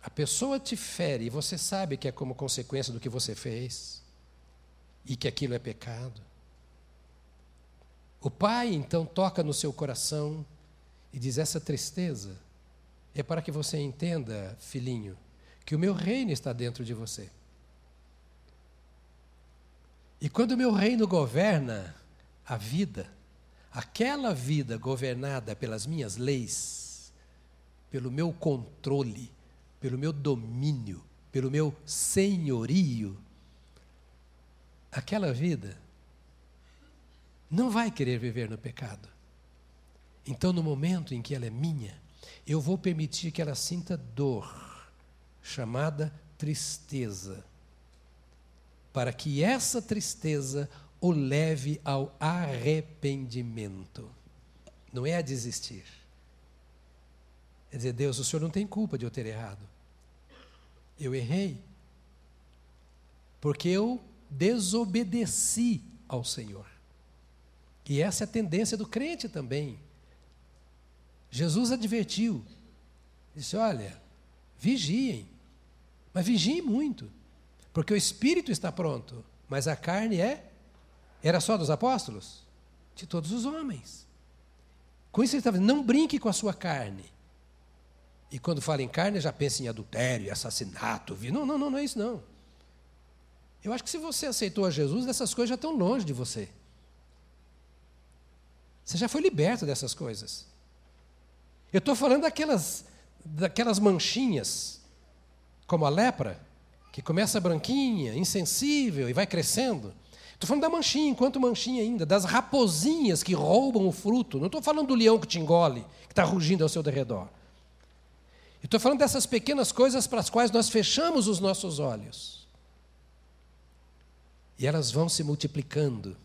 a pessoa te fere e você sabe que é como consequência do que você fez e que aquilo é pecado. O pai então toca no seu coração e diz: Essa tristeza é para que você entenda, filhinho, que o meu reino está dentro de você. E quando o meu reino governa a vida, aquela vida governada pelas minhas leis, pelo meu controle, pelo meu domínio, pelo meu senhorio, aquela vida não vai querer viver no pecado. Então, no momento em que ela é minha, eu vou permitir que ela sinta dor, chamada tristeza, para que essa tristeza o leve ao arrependimento. Não é a desistir. É dizer, Deus, o Senhor não tem culpa de eu ter errado. Eu errei. Porque eu desobedeci ao Senhor. E essa é a tendência do crente também. Jesus advertiu, disse: Olha, vigiem, mas vigiem muito, porque o espírito está pronto, mas a carne é. Era só dos apóstolos? De todos os homens. Com isso ele estava dizendo: não brinque com a sua carne. E quando fala em carne, já pensa em adultério, assassinato. Não, não, não, não é isso não. Eu acho que se você aceitou a Jesus, essas coisas já estão longe de você. Você já foi liberto dessas coisas. Eu estou falando daquelas, daquelas manchinhas, como a lepra, que começa branquinha, insensível e vai crescendo. Estou falando da manchinha, enquanto manchinha ainda, das raposinhas que roubam o fruto. Não estou falando do leão que te engole, que está rugindo ao seu derredor. Estou falando dessas pequenas coisas para as quais nós fechamos os nossos olhos. E elas vão se multiplicando.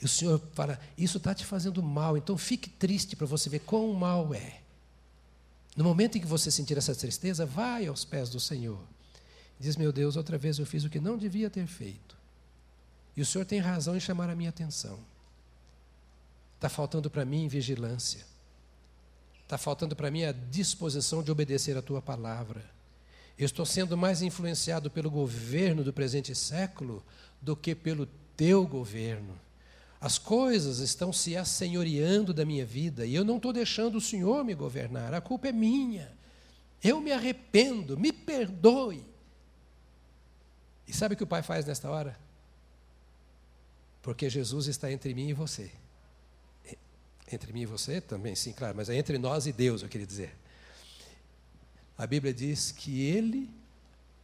E o Senhor fala: Isso está te fazendo mal, então fique triste para você ver quão mal é. No momento em que você sentir essa tristeza, vai aos pés do Senhor. Diz: Meu Deus, outra vez eu fiz o que não devia ter feito. E o Senhor tem razão em chamar a minha atenção. Está faltando para mim vigilância. Está faltando para mim a disposição de obedecer a tua palavra. Eu estou sendo mais influenciado pelo governo do presente século do que pelo teu governo. As coisas estão se assenhoreando da minha vida e eu não estou deixando o Senhor me governar. A culpa é minha. Eu me arrependo, me perdoe. E sabe o que o Pai faz nesta hora? Porque Jesus está entre mim e você. Entre mim e você também, sim, claro, mas é entre nós e Deus, eu queria dizer. A Bíblia diz que ele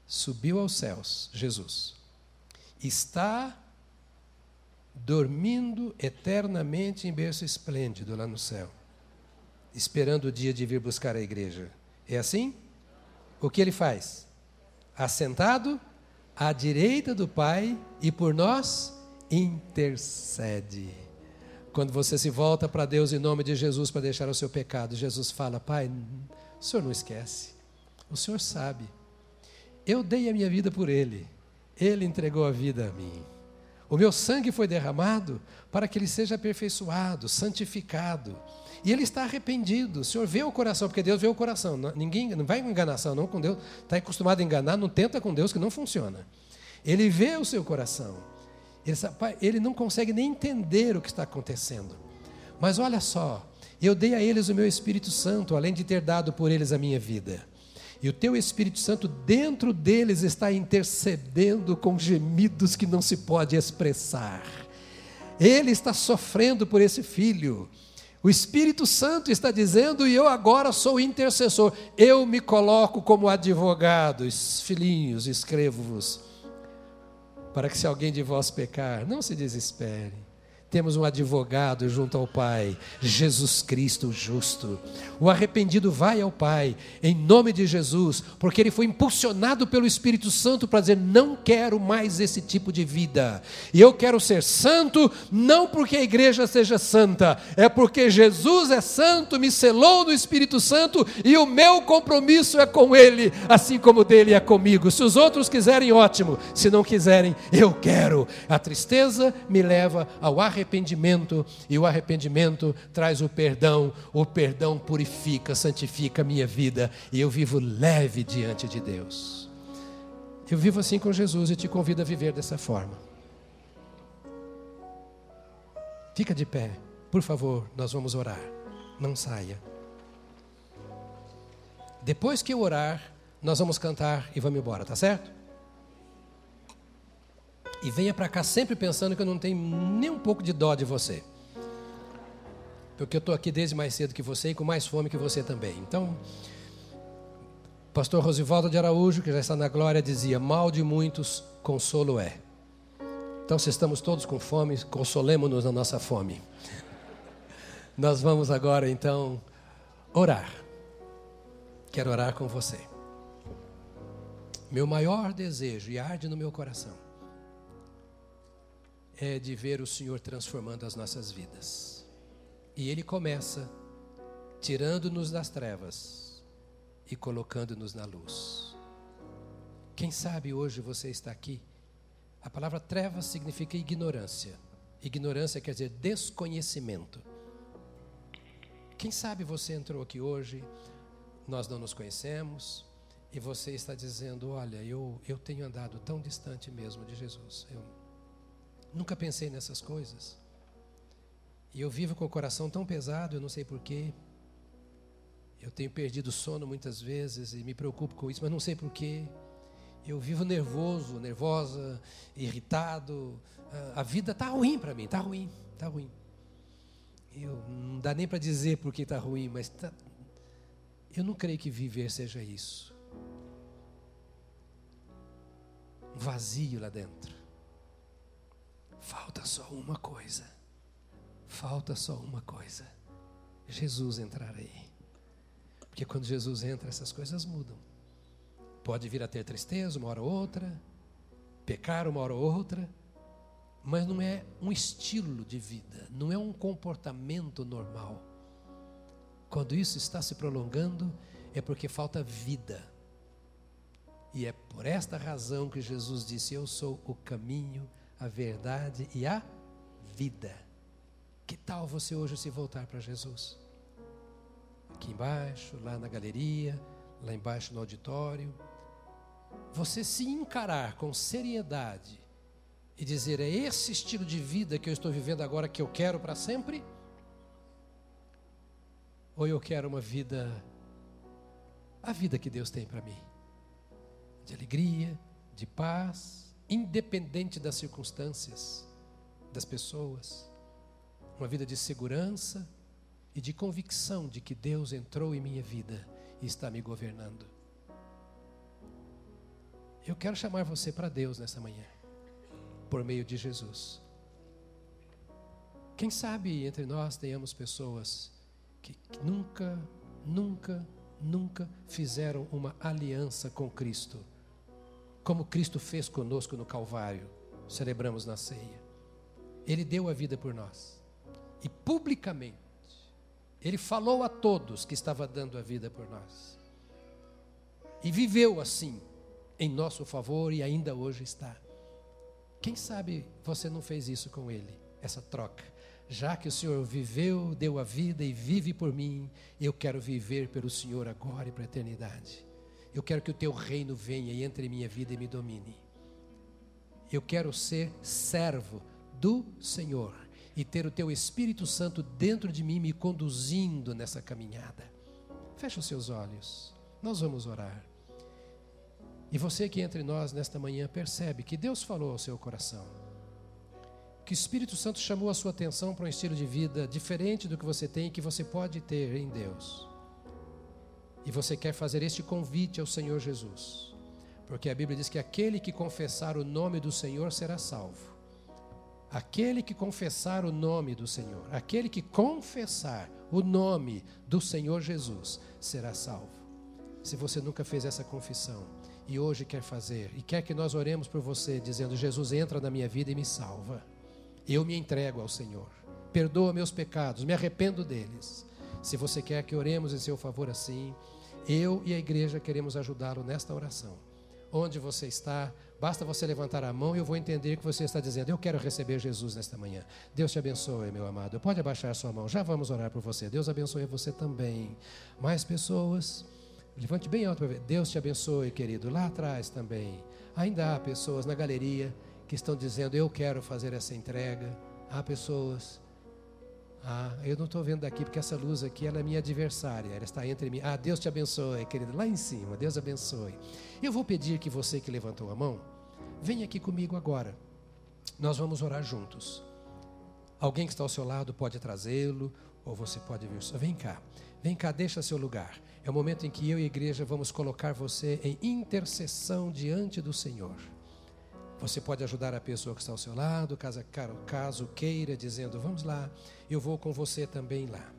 subiu aos céus, Jesus, está dormindo eternamente em berço esplêndido lá no céu, esperando o dia de vir buscar a igreja. É assim? O que ele faz? Assentado à direita do Pai e por nós intercede. Quando você se volta para Deus em nome de Jesus para deixar o seu pecado, Jesus fala: Pai, o Senhor não esquece, o Senhor sabe. Eu dei a minha vida por Ele, Ele entregou a vida a mim. O meu sangue foi derramado para que ele seja aperfeiçoado, santificado. E ele está arrependido. O Senhor vê o coração, porque Deus vê o coração. Ninguém não vai com enganação, não com Deus. Está acostumado a enganar, não tenta com Deus que não funciona. Ele vê o seu coração. Ele, ele não consegue nem entender o que está acontecendo. Mas olha só, eu dei a eles o meu Espírito Santo, além de ter dado por eles a minha vida. E o teu Espírito Santo dentro deles está intercedendo com gemidos que não se pode expressar. Ele está sofrendo por esse filho. O Espírito Santo está dizendo, e eu agora sou intercessor. Eu me coloco como advogado. Filhinhos, escrevo-vos, para que se alguém de vós pecar, não se desespere temos um advogado junto ao Pai, Jesus Cristo justo. O arrependido vai ao Pai, em nome de Jesus, porque ele foi impulsionado pelo Espírito Santo para dizer: não quero mais esse tipo de vida. E eu quero ser santo, não porque a igreja seja santa, é porque Jesus é santo, me selou no Espírito Santo e o meu compromisso é com Ele, assim como dele é comigo. Se os outros quiserem, ótimo. Se não quiserem, eu quero. A tristeza me leva ao arrependimento arrependimento, e o arrependimento traz o perdão, o perdão purifica, santifica a minha vida, e eu vivo leve diante de Deus. Eu vivo assim com Jesus e te convido a viver dessa forma. Fica de pé, por favor, nós vamos orar. Não saia. Depois que eu orar, nós vamos cantar e vamos embora, tá certo? E venha para cá sempre pensando que eu não tenho nem um pouco de dó de você. Porque eu estou aqui desde mais cedo que você e com mais fome que você também. Então, pastor Rosivaldo de Araújo, que já está na glória, dizia: Mal de muitos, consolo é. Então, se estamos todos com fome, consolemos-nos na nossa fome. Nós vamos agora, então, orar. Quero orar com você. Meu maior desejo, e arde no meu coração, é de ver o Senhor transformando as nossas vidas. E Ele começa tirando-nos das trevas e colocando-nos na luz. Quem sabe hoje você está aqui? A palavra trevas significa ignorância. Ignorância quer dizer desconhecimento. Quem sabe você entrou aqui hoje, nós não nos conhecemos, e você está dizendo: Olha, eu, eu tenho andado tão distante mesmo de Jesus. Eu, Nunca pensei nessas coisas. E eu vivo com o coração tão pesado, eu não sei porquê. Eu tenho perdido sono muitas vezes e me preocupo com isso, mas não sei porquê. Eu vivo nervoso, nervosa, irritado. A vida está ruim para mim, está ruim, está ruim. Eu, não dá nem para dizer por que está ruim, mas tá, eu não creio que viver seja isso. Um vazio lá dentro. Falta só uma coisa. Falta só uma coisa. Jesus entrar aí. Porque quando Jesus entra, essas coisas mudam. Pode vir a ter tristeza uma hora ou outra, pecar uma hora ou outra, mas não é um estilo de vida, não é um comportamento normal. Quando isso está se prolongando, é porque falta vida. E é por esta razão que Jesus disse: Eu sou o caminho, a verdade e a vida. Que tal você hoje se voltar para Jesus? Aqui embaixo, lá na galeria, lá embaixo no auditório. Você se encarar com seriedade e dizer: É esse estilo de vida que eu estou vivendo agora que eu quero para sempre? Ou eu quero uma vida, a vida que Deus tem para mim? De alegria, de paz, independente das circunstâncias, das pessoas. Uma vida de segurança e de convicção de que Deus entrou em minha vida e está me governando. Eu quero chamar você para Deus nessa manhã, por meio de Jesus. Quem sabe entre nós tenhamos pessoas que nunca, nunca, nunca fizeram uma aliança com Cristo, como Cristo fez conosco no Calvário, celebramos na ceia. Ele deu a vida por nós, e publicamente, ele falou a todos que estava dando a vida por nós, e viveu assim, em nosso favor, e ainda hoje está. Quem sabe você não fez isso com ele, essa troca? já que o Senhor viveu, deu a vida e vive por mim, eu quero viver pelo Senhor agora e para a eternidade. Eu quero que o teu reino venha e entre em minha vida e me domine. Eu quero ser servo do Senhor e ter o teu Espírito Santo dentro de mim me conduzindo nessa caminhada. Feche os seus olhos. Nós vamos orar. E você que entre nós nesta manhã percebe que Deus falou ao seu coração que o Espírito Santo chamou a sua atenção para um estilo de vida diferente do que você tem e que você pode ter em Deus. E você quer fazer este convite ao Senhor Jesus. Porque a Bíblia diz que aquele que confessar o nome do Senhor será salvo. Aquele que confessar o nome do Senhor, aquele que confessar o nome do Senhor Jesus será salvo. Se você nunca fez essa confissão e hoje quer fazer, e quer que nós oremos por você, dizendo: Jesus, entra na minha vida e me salva eu me entrego ao Senhor. Perdoa meus pecados, me arrependo deles. Se você quer que oremos em seu favor assim, eu e a igreja queremos ajudá-lo nesta oração. Onde você está, basta você levantar a mão e eu vou entender que você está dizendo: Eu quero receber Jesus nesta manhã. Deus te abençoe, meu amado. Pode abaixar sua mão, já vamos orar por você. Deus abençoe você também. Mais pessoas, levante bem alto para ver. Deus te abençoe, querido. Lá atrás também. Ainda há pessoas na galeria que estão dizendo: Eu quero fazer essa entrega. Há pessoas. Ah, eu não estou vendo daqui porque essa luz aqui ela é minha adversária, ela está entre mim. Ah, Deus te abençoe, querido, lá em cima, Deus abençoe. Eu vou pedir que você que levantou a mão, venha aqui comigo agora. Nós vamos orar juntos. Alguém que está ao seu lado pode trazê-lo, ou você pode vir. Vem cá, vem cá, deixa seu lugar. É o momento em que eu e a igreja vamos colocar você em intercessão diante do Senhor. Você pode ajudar a pessoa que está ao seu lado, caso, caso queira, dizendo: Vamos lá, eu vou com você também lá.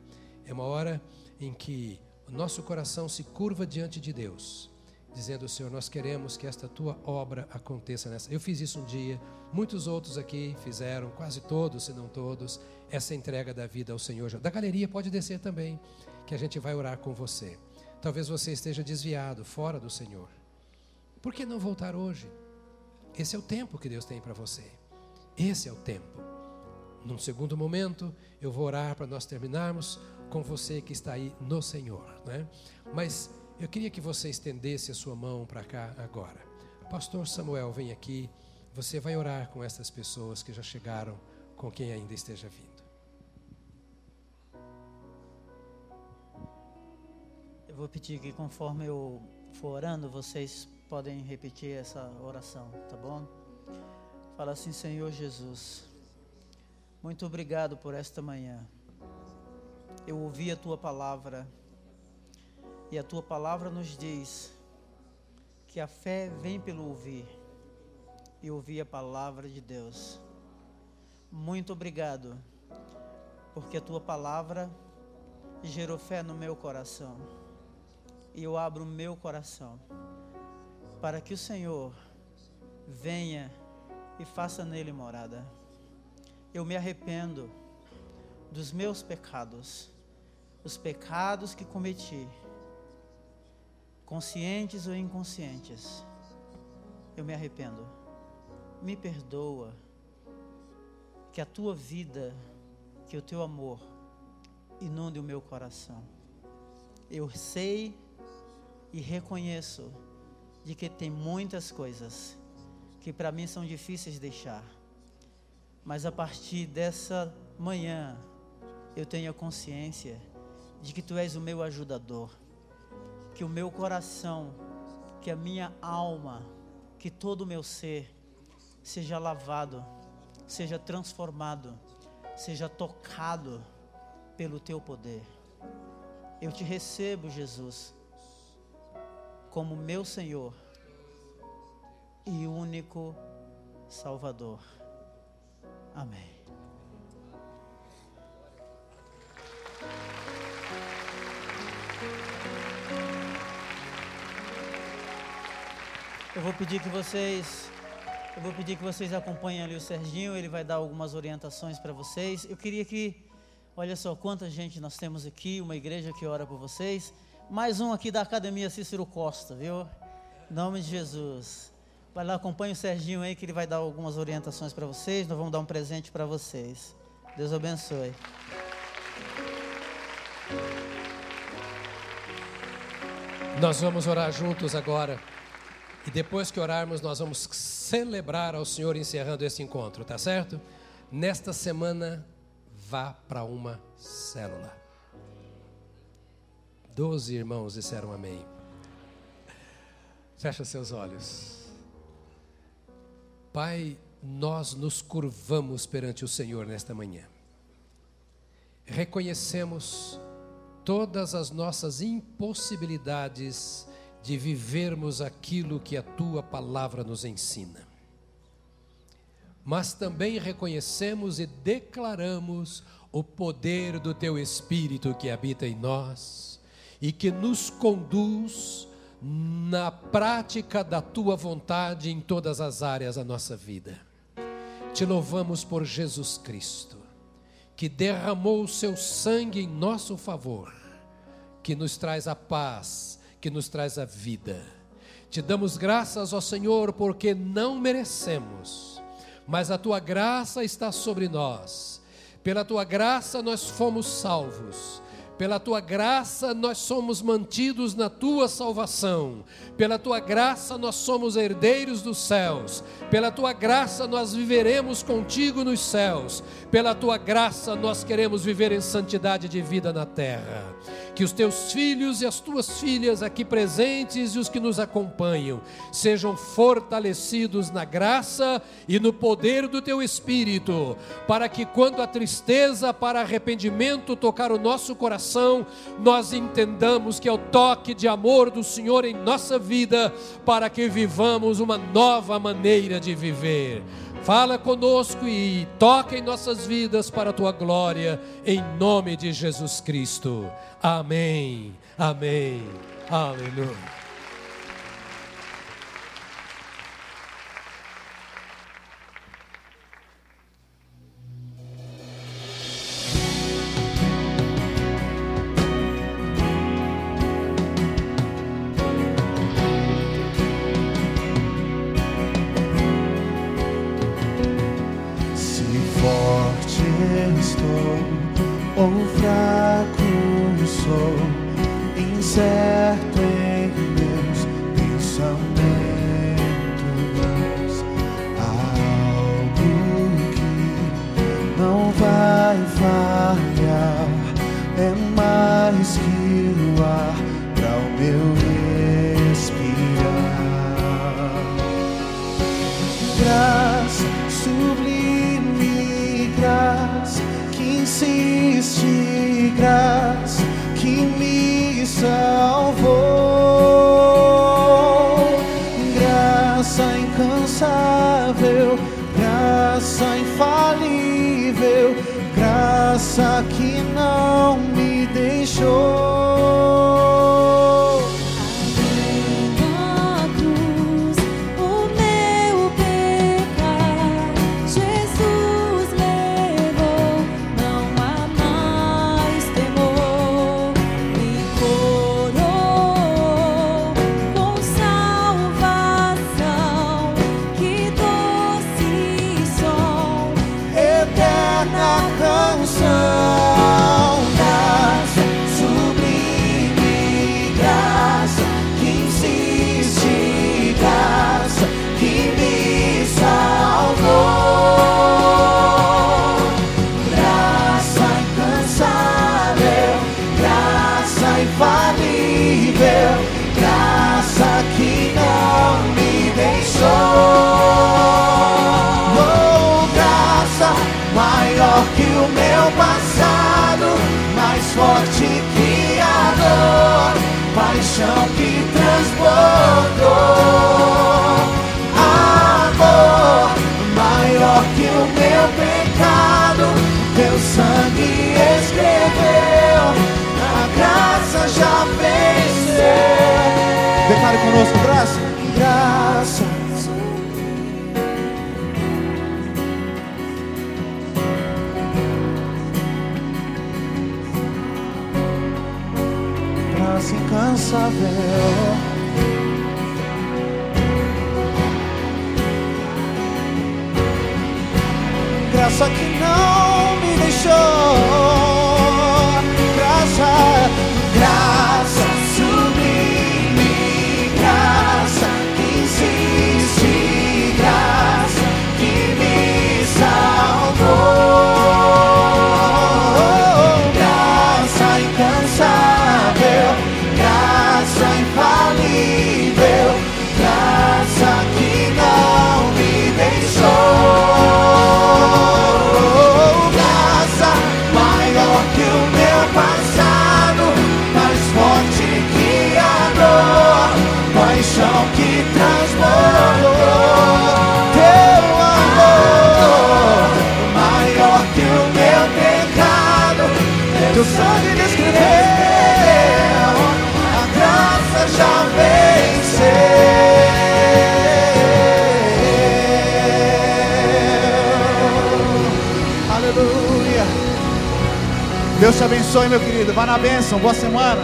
É uma hora em que o nosso coração se curva diante de Deus, dizendo: Senhor, nós queremos que esta tua obra aconteça nessa. Eu fiz isso um dia, muitos outros aqui fizeram, quase todos, se não todos, essa entrega da vida ao Senhor. Da galeria pode descer também, que a gente vai orar com você. Talvez você esteja desviado, fora do Senhor. Por que não voltar hoje? Esse é o tempo que Deus tem para você. Esse é o tempo. Num segundo momento, eu vou orar para nós terminarmos com você que está aí no Senhor. Né? Mas eu queria que você estendesse a sua mão para cá agora. Pastor Samuel, vem aqui. Você vai orar com essas pessoas que já chegaram, com quem ainda esteja vindo. Eu vou pedir que conforme eu for orando, vocês podem repetir essa oração, tá bom? Fala assim, Senhor Jesus, muito obrigado por esta manhã. Eu ouvi a tua palavra e a tua palavra nos diz que a fé vem pelo ouvir e ouvir a palavra de Deus. Muito obrigado, porque a tua palavra gerou fé no meu coração e eu abro o meu coração para que o Senhor venha e faça nele morada. Eu me arrependo dos meus pecados, os pecados que cometi, conscientes ou inconscientes, eu me arrependo. Me perdoa. Que a tua vida, que o teu amor inunde o meu coração. Eu sei e reconheço de que tem muitas coisas que para mim são difíceis de deixar. Mas a partir dessa manhã, eu tenho a consciência de que tu és o meu ajudador que o meu coração, que a minha alma, que todo o meu ser seja lavado, seja transformado, seja tocado pelo teu poder. Eu te recebo, Jesus, como meu Senhor e único Salvador. Amém. Eu vou pedir que vocês eu vou pedir que vocês acompanhem ali o Serginho, ele vai dar algumas orientações para vocês. Eu queria que olha só quanta gente nós temos aqui, uma igreja que ora por vocês. Mais um aqui da Academia Cícero Costa, viu? Em nome de Jesus. Vai lá, acompanha o Serginho aí que ele vai dar algumas orientações para vocês. Nós vamos dar um presente para vocês. Deus abençoe. Nós vamos orar juntos agora. E depois que orarmos, nós vamos celebrar ao Senhor encerrando esse encontro, tá certo? Nesta semana, vá para uma célula. Doze irmãos disseram amém. Fecha seus olhos. Pai, nós nos curvamos perante o Senhor nesta manhã. Reconhecemos todas as nossas impossibilidades de vivermos aquilo que a tua palavra nos ensina. Mas também reconhecemos e declaramos o poder do teu Espírito que habita em nós e que nos conduz na prática da tua vontade em todas as áreas da nossa vida. Te louvamos por Jesus Cristo, que derramou o seu sangue em nosso favor, que nos traz a paz que nos traz a vida. Te damos graças, ó Senhor, porque não merecemos, mas a tua graça está sobre nós. Pela tua graça nós fomos salvos. Pela tua graça nós somos mantidos na tua salvação. Pela tua graça nós somos herdeiros dos céus. Pela tua graça nós viveremos contigo nos céus. Pela tua graça nós queremos viver em santidade de vida na terra que os teus filhos e as tuas filhas aqui presentes e os que nos acompanham sejam fortalecidos na graça e no poder do teu Espírito, para que quando a tristeza para arrependimento tocar o nosso coração, nós entendamos que é o toque de amor do Senhor em nossa vida, para que vivamos uma nova maneira de viver. Fala conosco e toca em nossas vidas para a tua glória, em nome de Jesus Cristo. Amém. Amém. Aleluia. O fraco sou, incerto em meus pensamentos, algo que não vai falhar é mais que declare conosco graça. Graças. Graça incansável. Graça que não me deixou. te abençoe, meu querido. Vá na bênção. Boa semana.